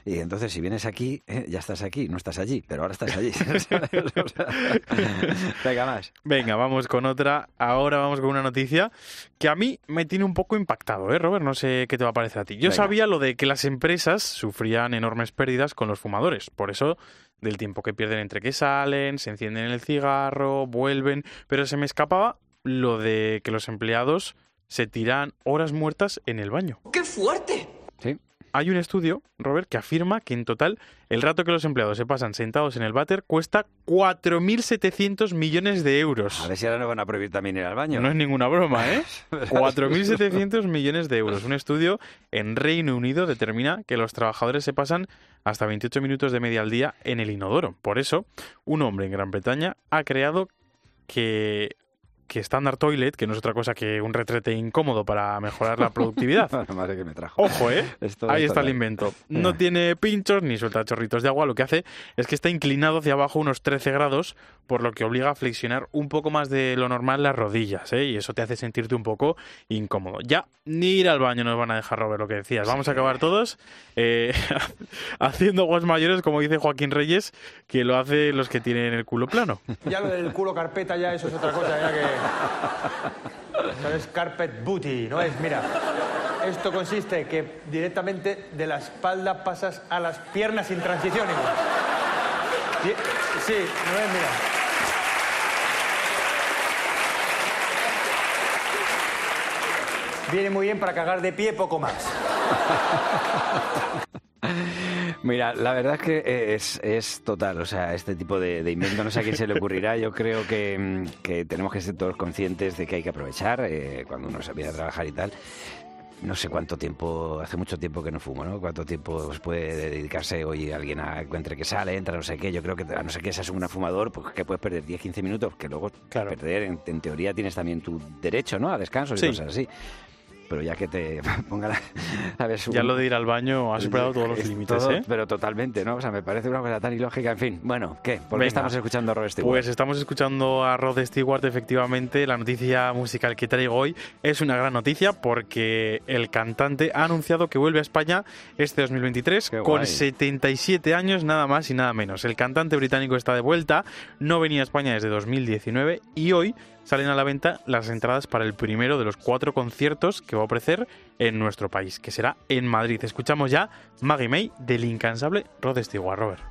Y entonces, si vienes aquí, eh, ya estás aquí, no estás allí, pero ahora estás allí. [LAUGHS] ¿sabes? O sea, [LAUGHS] Venga, más. Venga, vamos con otra. Ahora vamos con una noticia que a mí me tiene un poco impactado, ¿eh, Robert? No sé qué te va a parecer a ti. Yo Venga. sabía lo de que las empresas sufrían enormes pérdidas con los fumadores. Por eso, del tiempo que pierden entre que salen, se encienden el cigarro, vuelven. Pero se me escapaba lo de que los empleados se tiran horas muertas en el baño. ¡Qué fuerte! Sí. Hay un estudio, Robert, que afirma que en total el rato que los empleados se pasan sentados en el váter cuesta 4.700 millones de euros. A ver si ahora no van a prohibir también ir al baño. No es ninguna broma, ¿eh? [LAUGHS] 4.700 millones de euros. Un estudio en Reino Unido determina que los trabajadores se pasan hasta 28 minutos de media al día en el inodoro. Por eso, un hombre en Gran Bretaña ha creado que que Standard Toilet, que no es otra cosa que un retrete incómodo para mejorar la productividad. [LAUGHS] Madre que me trajo. Ojo, ¿eh? [LAUGHS] Esto Ahí está el invento. No tiene pinchos ni suelta chorritos de agua. Lo que hace es que está inclinado hacia abajo unos 13 grados, por lo que obliga a flexionar un poco más de lo normal las rodillas, ¿eh? Y eso te hace sentirte un poco incómodo. Ya ni ir al baño nos van a dejar, Robert, lo que decías. Vamos a acabar todos eh, [LAUGHS] haciendo aguas mayores, como dice Joaquín Reyes, que lo hace los que tienen el culo plano. Ya lo del culo carpeta, ya eso es otra cosa, ya que... [LAUGHS] Eso es carpet booty, ¿no es? Mira, esto consiste que directamente de la espalda pasas a las piernas sin transición. Di- Sí, no es, mira. Viene muy bien para cagar de pie, poco más. [LAUGHS] Mira, la verdad es que eh, es, es total, o sea, este tipo de, de invento no sé a quién se le ocurrirá. Yo creo que, mm, que tenemos que ser todos conscientes de que hay que aprovechar eh, cuando uno se viene a trabajar y tal. No sé cuánto tiempo, hace mucho tiempo que no fumo, ¿no? Cuánto tiempo pues, puede dedicarse hoy alguien a entre que sale, entra, no sé qué. Yo creo que a no ser que seas un fumador, pues que puedes perder 10-15 minutos, que luego perder, en, en teoría tienes también tu derecho, ¿no? A descanso y Sí. cosas así. Pero ya que te [LAUGHS] pongan a, a ver, Ya un- lo de ir al baño ha superado todos los es límites, ¿eh? Pero totalmente, ¿no? O sea, me parece una cosa tan ilógica. En fin, bueno, ¿qué? ¿Por qué estamos escuchando a Robert Stewart? Pues estamos escuchando a Rod Stewart, efectivamente. La noticia musical que traigo hoy es una gran noticia porque el cantante ha anunciado que vuelve a España este 2023 con guay. 77 años, nada más y nada menos. El cantante británico está de vuelta, no venía a España desde 2019 y hoy salen a la venta las entradas para el primero de los cuatro conciertos que va a ofrecer en nuestro país, que será en Madrid. Escuchamos ya Maggie May del incansable Rod Stewart, Robert.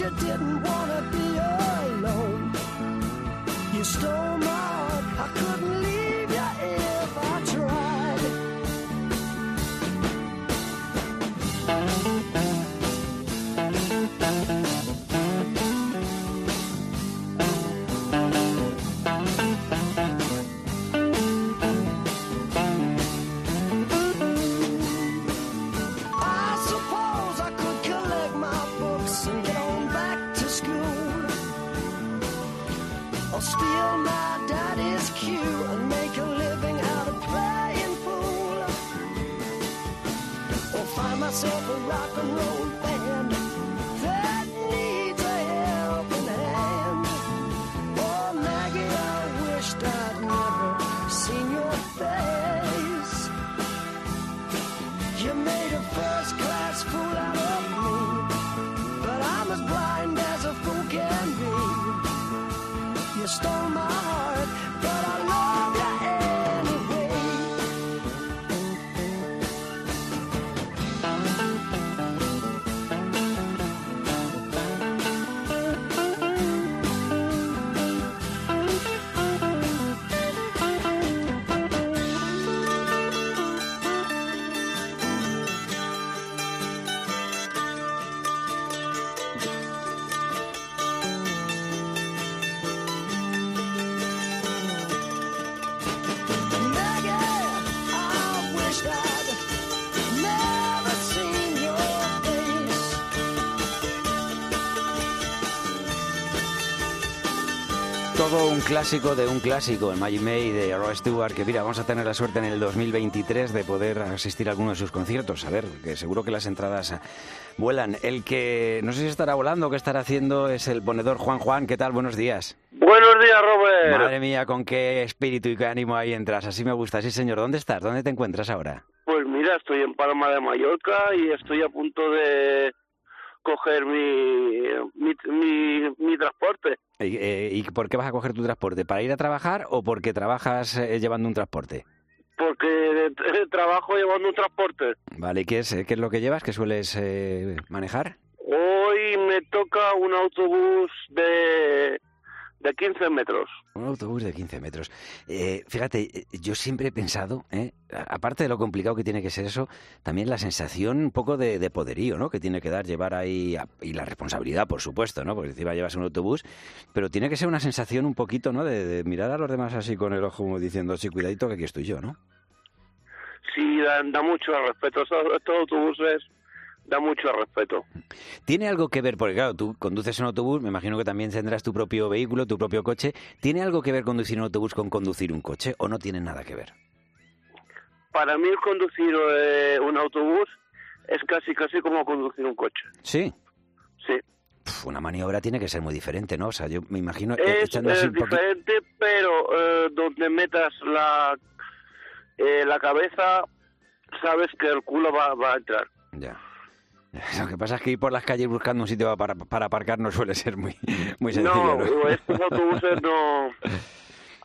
You didn't want to be alone. You stole my heart, I couldn't steal my daddy's cue and make a living out of playing pool. Or find myself a rock and roll clásico de un clásico, el Maggie May de Rod Stewart, que mira, vamos a tener la suerte en el 2023 de poder asistir a alguno de sus conciertos. A ver, que seguro que las entradas vuelan. El que no sé si estará volando o qué estará haciendo es el ponedor Juan Juan. ¿Qué tal? Buenos días. Buenos días, Robert. Madre mía, con qué espíritu y qué ánimo ahí entras. Así me gusta. Sí, señor. ¿Dónde estás? ¿Dónde te encuentras ahora? Pues mira, estoy en Palma de Mallorca y estoy a punto de coger mi, mi, mi, mi transporte. ¿Y, eh, ¿Y por qué vas a coger tu transporte? ¿Para ir a trabajar o porque trabajas eh, llevando un transporte? porque trabajo llevando un transporte. Vale, ¿y qué es, qué es lo que llevas? ¿Qué sueles eh, manejar? Hoy me toca un autobús de, de 15 metros. Un autobús de 15 metros. Eh, fíjate, eh, yo siempre he pensado, ¿eh? aparte de lo complicado que tiene que ser eso, también la sensación un poco de, de poderío, ¿no? Que tiene que dar llevar ahí, a- y la responsabilidad, por supuesto, ¿no? Porque encima llevas un autobús, pero tiene que ser una sensación un poquito, ¿no? De, de mirar a los demás así con el ojo como diciendo, sí, cuidadito que aquí estoy yo, ¿no? Sí, da, da mucho respeto. Estos, estos autobuses da mucho respeto. ¿Tiene algo que ver, porque claro, tú conduces un autobús, me imagino que también tendrás tu propio vehículo, tu propio coche. ¿Tiene algo que ver conducir un autobús con conducir un coche o no tiene nada que ver? Para mí conducir eh, un autobús es casi casi como conducir un coche. Sí. Sí. Una maniobra tiene que ser muy diferente, ¿no? O sea, yo me imagino eh, Es, eh, diferente, pero eh, donde metas la, la cabeza, sabes que el culo va, va a entrar. Ya. [LAUGHS] Lo que pasa es que ir por las calles buscando un sitio para, para aparcar no suele ser muy, [LAUGHS] muy sencillo. No, ¿no? estos [LAUGHS] autobuses no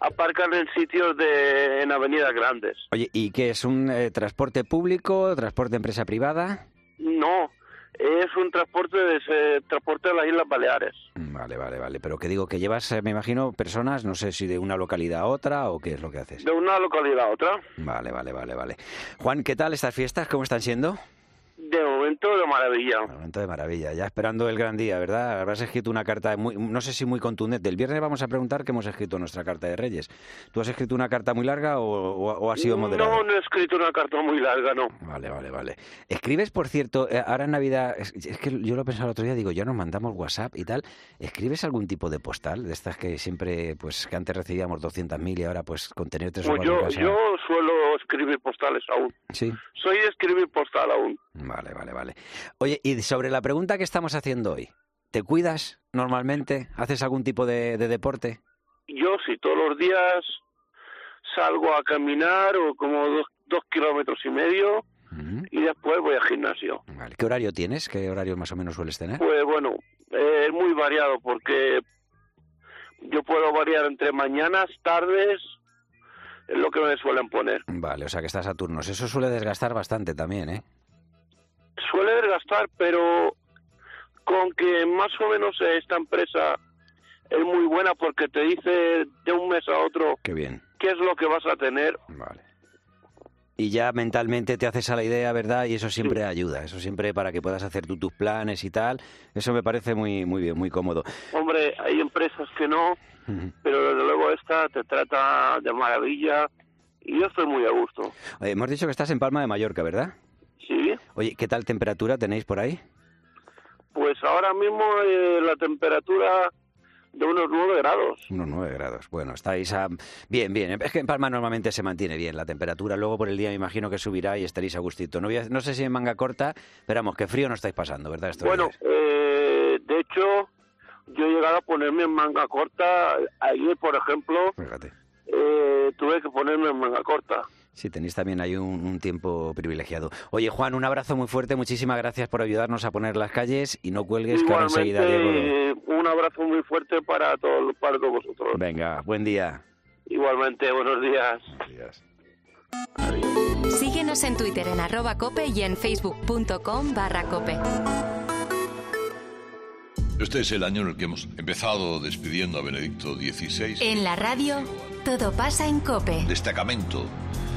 aparcan en sitios de en avenidas grandes. Oye, ¿y qué es un eh, transporte público, transporte empresa privada? No, es un transporte de ese- transporte de las Islas Baleares. Vale, vale, vale. Pero que digo, que llevas, eh, me imagino, personas, no sé si de una localidad a otra o qué es lo que haces. De una localidad a otra. Vale, vale, vale, vale. Juan, ¿qué tal estas fiestas? ¿Cómo están siendo? De momento de maravilla. De momento de maravilla. Ya esperando el gran día, ¿verdad? Habrás escrito una carta, muy, no sé si muy contundente. El viernes vamos a preguntar qué hemos escrito en nuestra carta de Reyes. ¿Tú has escrito una carta muy larga o, o- o ha sido moderada? No, no he escrito una carta muy larga, no. Vale, vale, vale. Escribes, por cierto, eh, ahora en Navidad, es, es que yo lo pensaba el otro día, digo, ya nos mandamos WhatsApp y tal. ¿Escribes algún tipo de postal de estas que siempre, pues que antes recibíamos 200.000 y ahora pues con tener tres o cuatro yo, yo suelo escribir postales aún. Sí. Soy de escribir postal aún. Vale, vale, vale. Oye, y sobre la pregunta que estamos haciendo hoy, ¿te cuidas normalmente? ¿Haces algún tipo de, de deporte? Yo sí, todos los días salgo a caminar o como dos, dos kilómetros y medio y después voy al gimnasio. Vale. ¿Qué horario tienes? ¿Qué horario más o menos sueles tener? Pues bueno, eh, es muy variado porque yo puedo variar entre mañanas, tardes, es lo que me suelen poner. Vale, o sea que estás a turnos. Eso suele desgastar bastante también, ¿eh? Suele desgastar, pero con que más o menos esta empresa es muy buena porque te dice de un mes a otro Qué bien. qué es lo que vas a tener. Vale. Y ya mentalmente te haces a la idea, ¿verdad? Y eso siempre ayuda. Eso siempre para que puedas hacer tú tus planes y tal. Eso me parece muy, muy bien, muy cómodo. Hombre, hay empresas que no, pero desde luego esta te trata de maravilla y yo estoy muy a gusto. Oye, hemos dicho que estás en Palma de Mallorca, ¿verdad? Sí, Oye, ¿qué tal temperatura tenéis por ahí? pues ahora mismo eh, la temperatura de unos 9 grados. Unos 9 grados. Bueno, estáis a... bien, bien. Es que en Palma normalmente se mantiene bien la temperatura. Luego por el día me imagino que subirá y estaréis a gustito. No, voy a- no sé si en manga corta, pero vamos, que frío no estáis pasando, ¿verdad? Estos Bueno, eh, yo he llegado a ponerme en manga corta. Ayer, por ejemplo, eh, tuve que ponerme en manga corta. Sí, tenéis también ahí un, un tiempo privilegiado. Oye, Juan, un abrazo muy fuerte. Muchísimas gracias por ayudarnos a poner las calles y no cuelgues, que ahora enseguida Diego... Igualmente, un abrazo muy fuerte para todos, para todos vosotros. Venga, buen día. Igualmente, buenos días. Síguenos en Twitter en arroba cope y en facebook.com barra cope. Este es el año en el que hemos empezado despidiendo a Benedicto XVI. En la radio, todo pasa en cope. Destacamento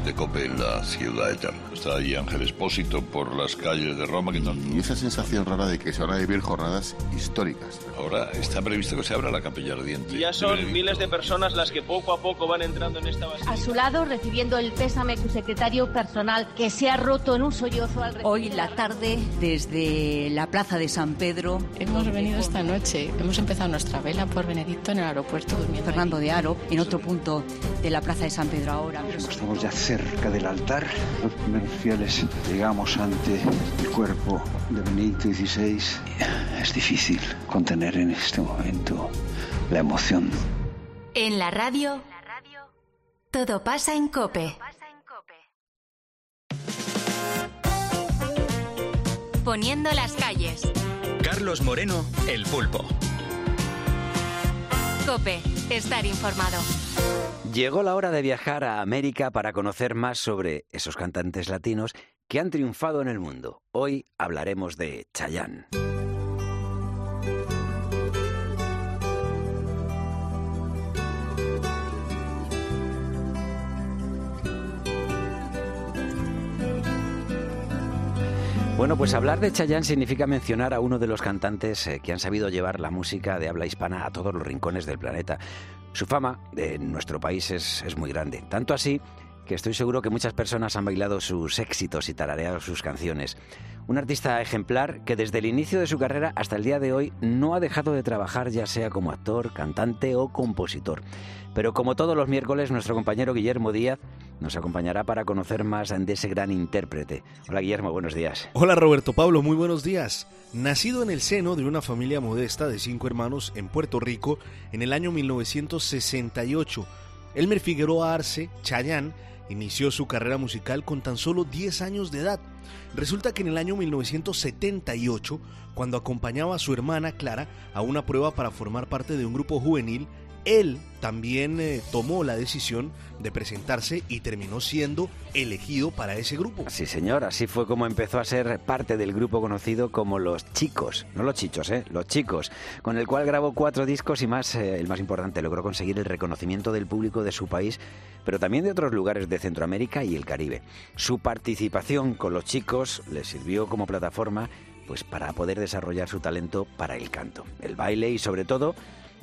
de Cope en la ciudad eterna. Está allí Ángel Espósito por las calles de Roma. Que Y esa sensación rara de que se van a vivir jornadas históricas. Ahora está previsto que se abra la capilla ardiente. Ya son miles de personas las que poco a poco van entrando en esta basílica. A su lado, recibiendo el pésame su secretario personal, que se ha roto en un sollozo al Hoy la tarde, desde la plaza de San Pedro, Hemos venido esta noche, hemos empezado nuestra vela por Benedicto en el aeropuerto durmiendo. Fernando de Aro, en otro punto de la plaza de San Pedro ahora. Estamos ya cerca del altar. Los primeros fieles llegamos ante el cuerpo de Benedicto XVI. Es difícil contener en este momento la emoción. En la radio, todo pasa en cope. Poniendo las calles. Carlos Moreno, el pulpo. Cope, estar informado. Llegó la hora de viajar a América para conocer más sobre esos cantantes latinos que han triunfado en el mundo. Hoy hablaremos de Chayanne. Bueno, pues hablar de Chayanne significa mencionar a uno de los cantantes eh, que han sabido llevar la música de habla hispana a todos los rincones del planeta. Su fama en nuestro país es, es muy grande, tanto así que estoy seguro que muchas personas han bailado sus éxitos y tarareado sus canciones. Un artista ejemplar que desde el inicio de su carrera hasta el día de hoy no ha dejado de trabajar ya sea como actor, cantante o compositor. Pero como todos los miércoles, nuestro compañero Guillermo Díaz nos acompañará para conocer más de ese gran intérprete. Hola Guillermo, buenos días. Hola Roberto Pablo, muy buenos días. Nacido en el seno de una familia modesta de cinco hermanos en Puerto Rico en el año 1968, Elmer Figueroa Arce, Chayán, inició su carrera musical con tan solo 10 años de edad. Resulta que en el año 1978, cuando acompañaba a su hermana Clara a una prueba para formar parte de un grupo juvenil, él también eh, tomó la decisión de presentarse y terminó siendo elegido para ese grupo. Sí, señor, así fue como empezó a ser parte del grupo conocido como Los Chicos, no los chichos, ¿eh? Los Chicos, con el cual grabó cuatro discos y más, eh, el más importante, logró conseguir el reconocimiento del público de su país, pero también de otros lugares de Centroamérica y el Caribe. Su participación con Los Chicos le sirvió como plataforma pues para poder desarrollar su talento para el canto, el baile y sobre todo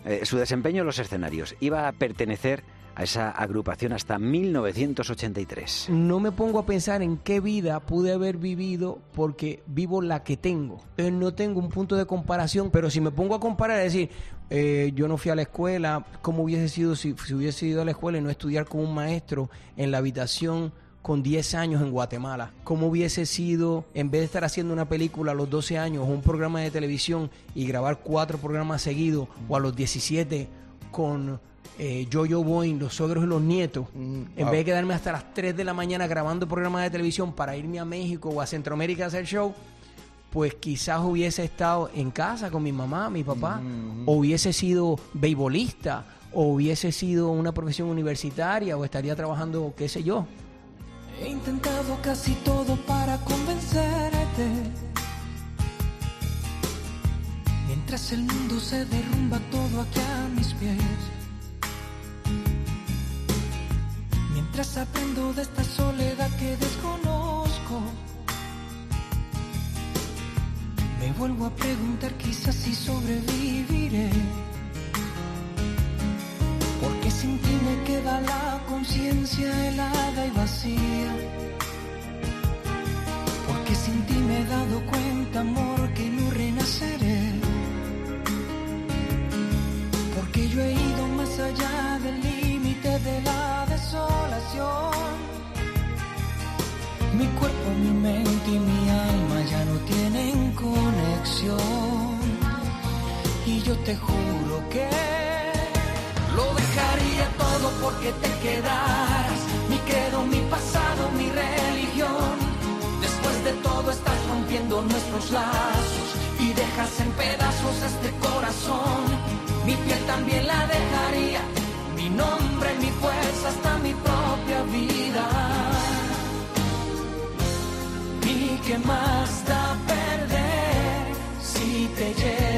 eh, su desempeño en los escenarios. Iba a pertenecer a esa agrupación hasta 1983. No me pongo a pensar en qué vida pude haber vivido porque vivo la que tengo. no tengo un punto de comparación, pero si me pongo a comparar, es decir, eh, yo no fui a la escuela, ¿cómo hubiese sido si, si hubiese ido a la escuela y no estudiar con un maestro en la habitación con 10 años en Guatemala? ¿Cómo hubiese sido, en vez de estar haciendo una película a los 12 años un programa de televisión y grabar cuatro programas seguidos o a los 17 con eh, Jojo Boeing, los suegros y los nietos, mm, en vez de quedarme hasta las 3 de la mañana grabando programas de televisión para irme a México o a Centroamérica a hacer show? pues quizás hubiese estado en casa con mi mamá, mi papá, mm. o hubiese sido beisbolista, o hubiese sido una profesión universitaria, o estaría trabajando, qué sé yo, He intentado casi todo para convencerte. Mientras el mundo se derrumba todo aquí a mis pies. Mientras aprendo de esta soledad que desconozco. Me vuelvo a preguntar quizás si sobreviviré. Porque sin ti me queda la conciencia helada y vacía. Porque sin ti me he dado cuenta, amor, que no renaceré. Porque yo he ido más allá del límite de la desolación. Mi cuerpo, mi mente y mi alma ya no tienen conexión. Y yo te juro que porque te quedaras. Mi credo, mi pasado, mi religión. Después de todo estás rompiendo nuestros lazos y dejas en pedazos este corazón. Mi piel también la dejaría. Mi nombre, mi fuerza, hasta mi propia vida. ¿Y qué más da perder si te llevas?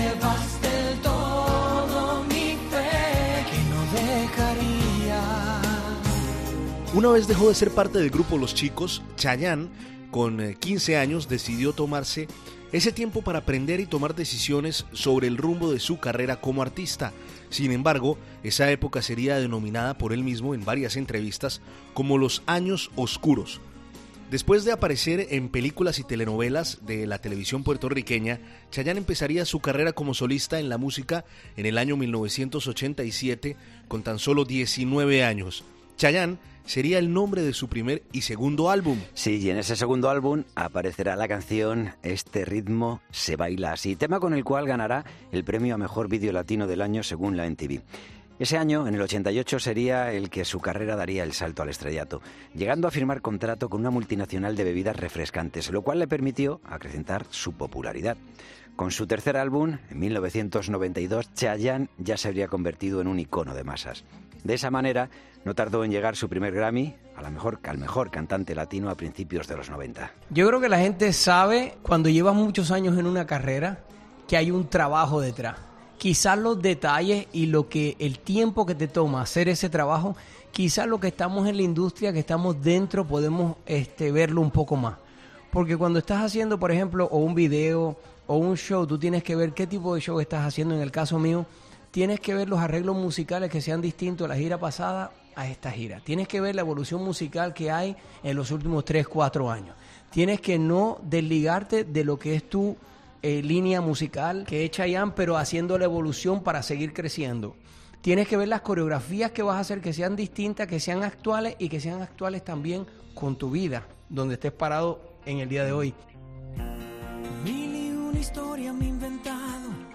Una vez dejó de ser parte del grupo Los Chicos, Chayanne, con 15 eh, años, decidió tomarse ese tiempo para aprender y tomar decisiones sobre el rumbo de su carrera como artista. Sin embargo, esa época sería denominada por él mismo en varias entrevistas como los años oscuros. Después de aparecer en películas y telenovelas de la televisión puertorriqueña, Chayanne empezaría su carrera como solista en la música en el año 1987 con tan solo 19 años. Chayanne sería el nombre de su primer y segundo álbum. Sí, y en ese segundo álbum aparecerá la canción Este ritmo se baila así, tema con el cual ganará el premio a mejor vídeo latino del año según la NTV. Ese año, en el 88, sería el que su carrera daría el salto al estrellato, llegando a firmar contrato con una multinacional de bebidas refrescantes, lo cual le permitió acrecentar su popularidad. Con su tercer álbum, en 1992, Chayanne ya se habría convertido en un icono de masas. De esa manera, no tardó en llegar su primer Grammy a la mejor, al mejor cantante latino a principios de los 90. Yo creo que la gente sabe cuando llevas muchos años en una carrera que hay un trabajo detrás. Quizás los detalles y lo que el tiempo que te toma hacer ese trabajo, quizás lo que estamos en la industria, que estamos dentro, podemos este, verlo un poco más. Porque cuando estás haciendo, por ejemplo, o un video o un show, tú tienes que ver qué tipo de show estás haciendo. En el caso mío, tienes que ver los arreglos musicales que sean distintos a la gira pasada a esta gira. Tienes que ver la evolución musical que hay en los últimos 3, 4 años. Tienes que no desligarte de lo que es tu eh, línea musical que echa Chayanne, pero haciendo la evolución para seguir creciendo. Tienes que ver las coreografías que vas a hacer que sean distintas, que sean actuales y que sean actuales también con tu vida, donde estés parado en el día de hoy. Mil una historia me he inventado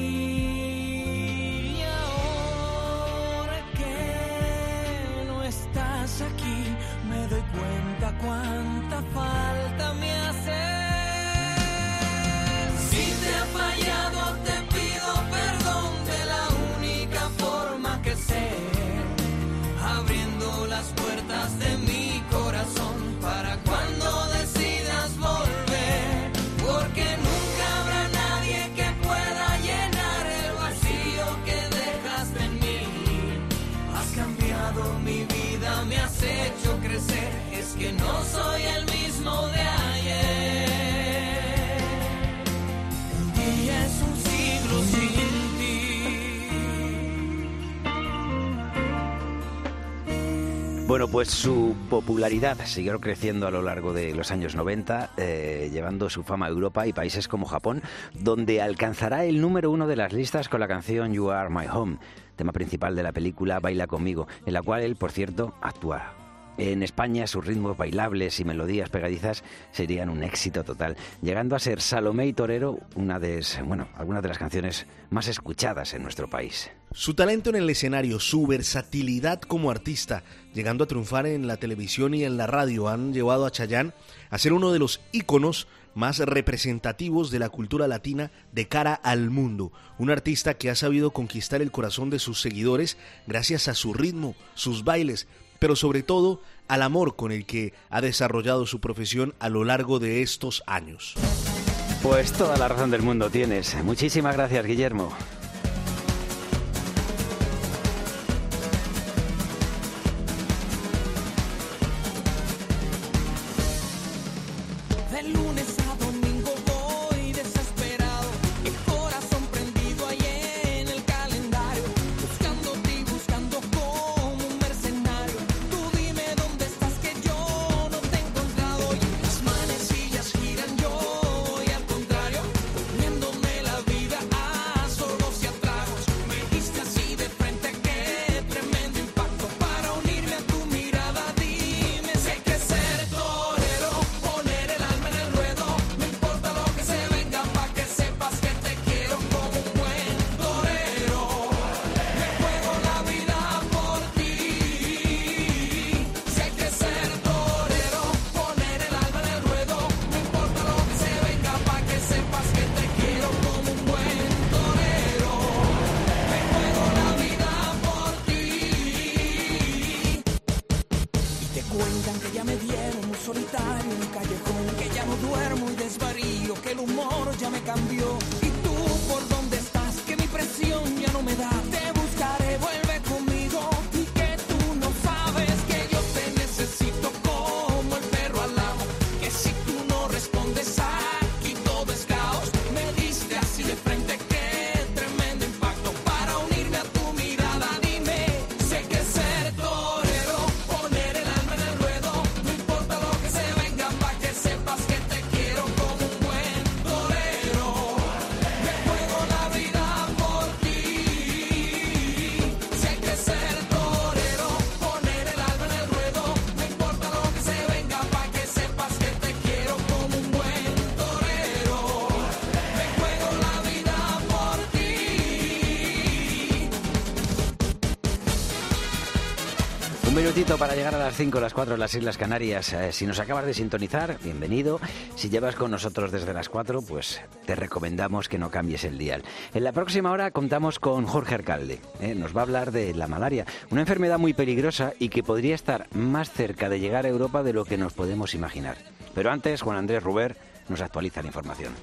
Falta me. Si te ha fallado, te pido perdón de la única forma que sé, abriendo las puertas de mi Bueno, pues su popularidad siguió creciendo a lo largo de los años 90, eh, llevando su fama a Europa y países como Japón, donde alcanzará el número uno de las listas con la canción You Are My Home, tema principal de la película Baila conmigo, en la cual él, por cierto, actúa. En España sus ritmos bailables y melodías pegadizas serían un éxito total, llegando a ser Salomé y Torero una de, bueno, algunas de las canciones más escuchadas en nuestro país. Su talento en el escenario, su versatilidad como artista, llegando a triunfar en la televisión y en la radio, han llevado a Chayanne a ser uno de los íconos más representativos de la cultura latina de cara al mundo. Un artista que ha sabido conquistar el corazón de sus seguidores gracias a su ritmo, sus bailes, pero sobre todo al amor con el que ha desarrollado su profesión a lo largo de estos años. Pues toda la razón del mundo tienes. Muchísimas gracias, Guillermo. Minutito para llegar a las 5, las 4 en las Islas Canarias. Eh, si nos acabas de sintonizar, bienvenido. Si llevas con nosotros desde las 4, pues te recomendamos que no cambies el dial. En la próxima hora contamos con Jorge Alcalde. eh, Nos va a hablar de la malaria, una enfermedad muy peligrosa y que podría estar más cerca de llegar a Europa de lo que nos podemos imaginar. Pero antes, Juan Andrés Ruber nos actualiza la información.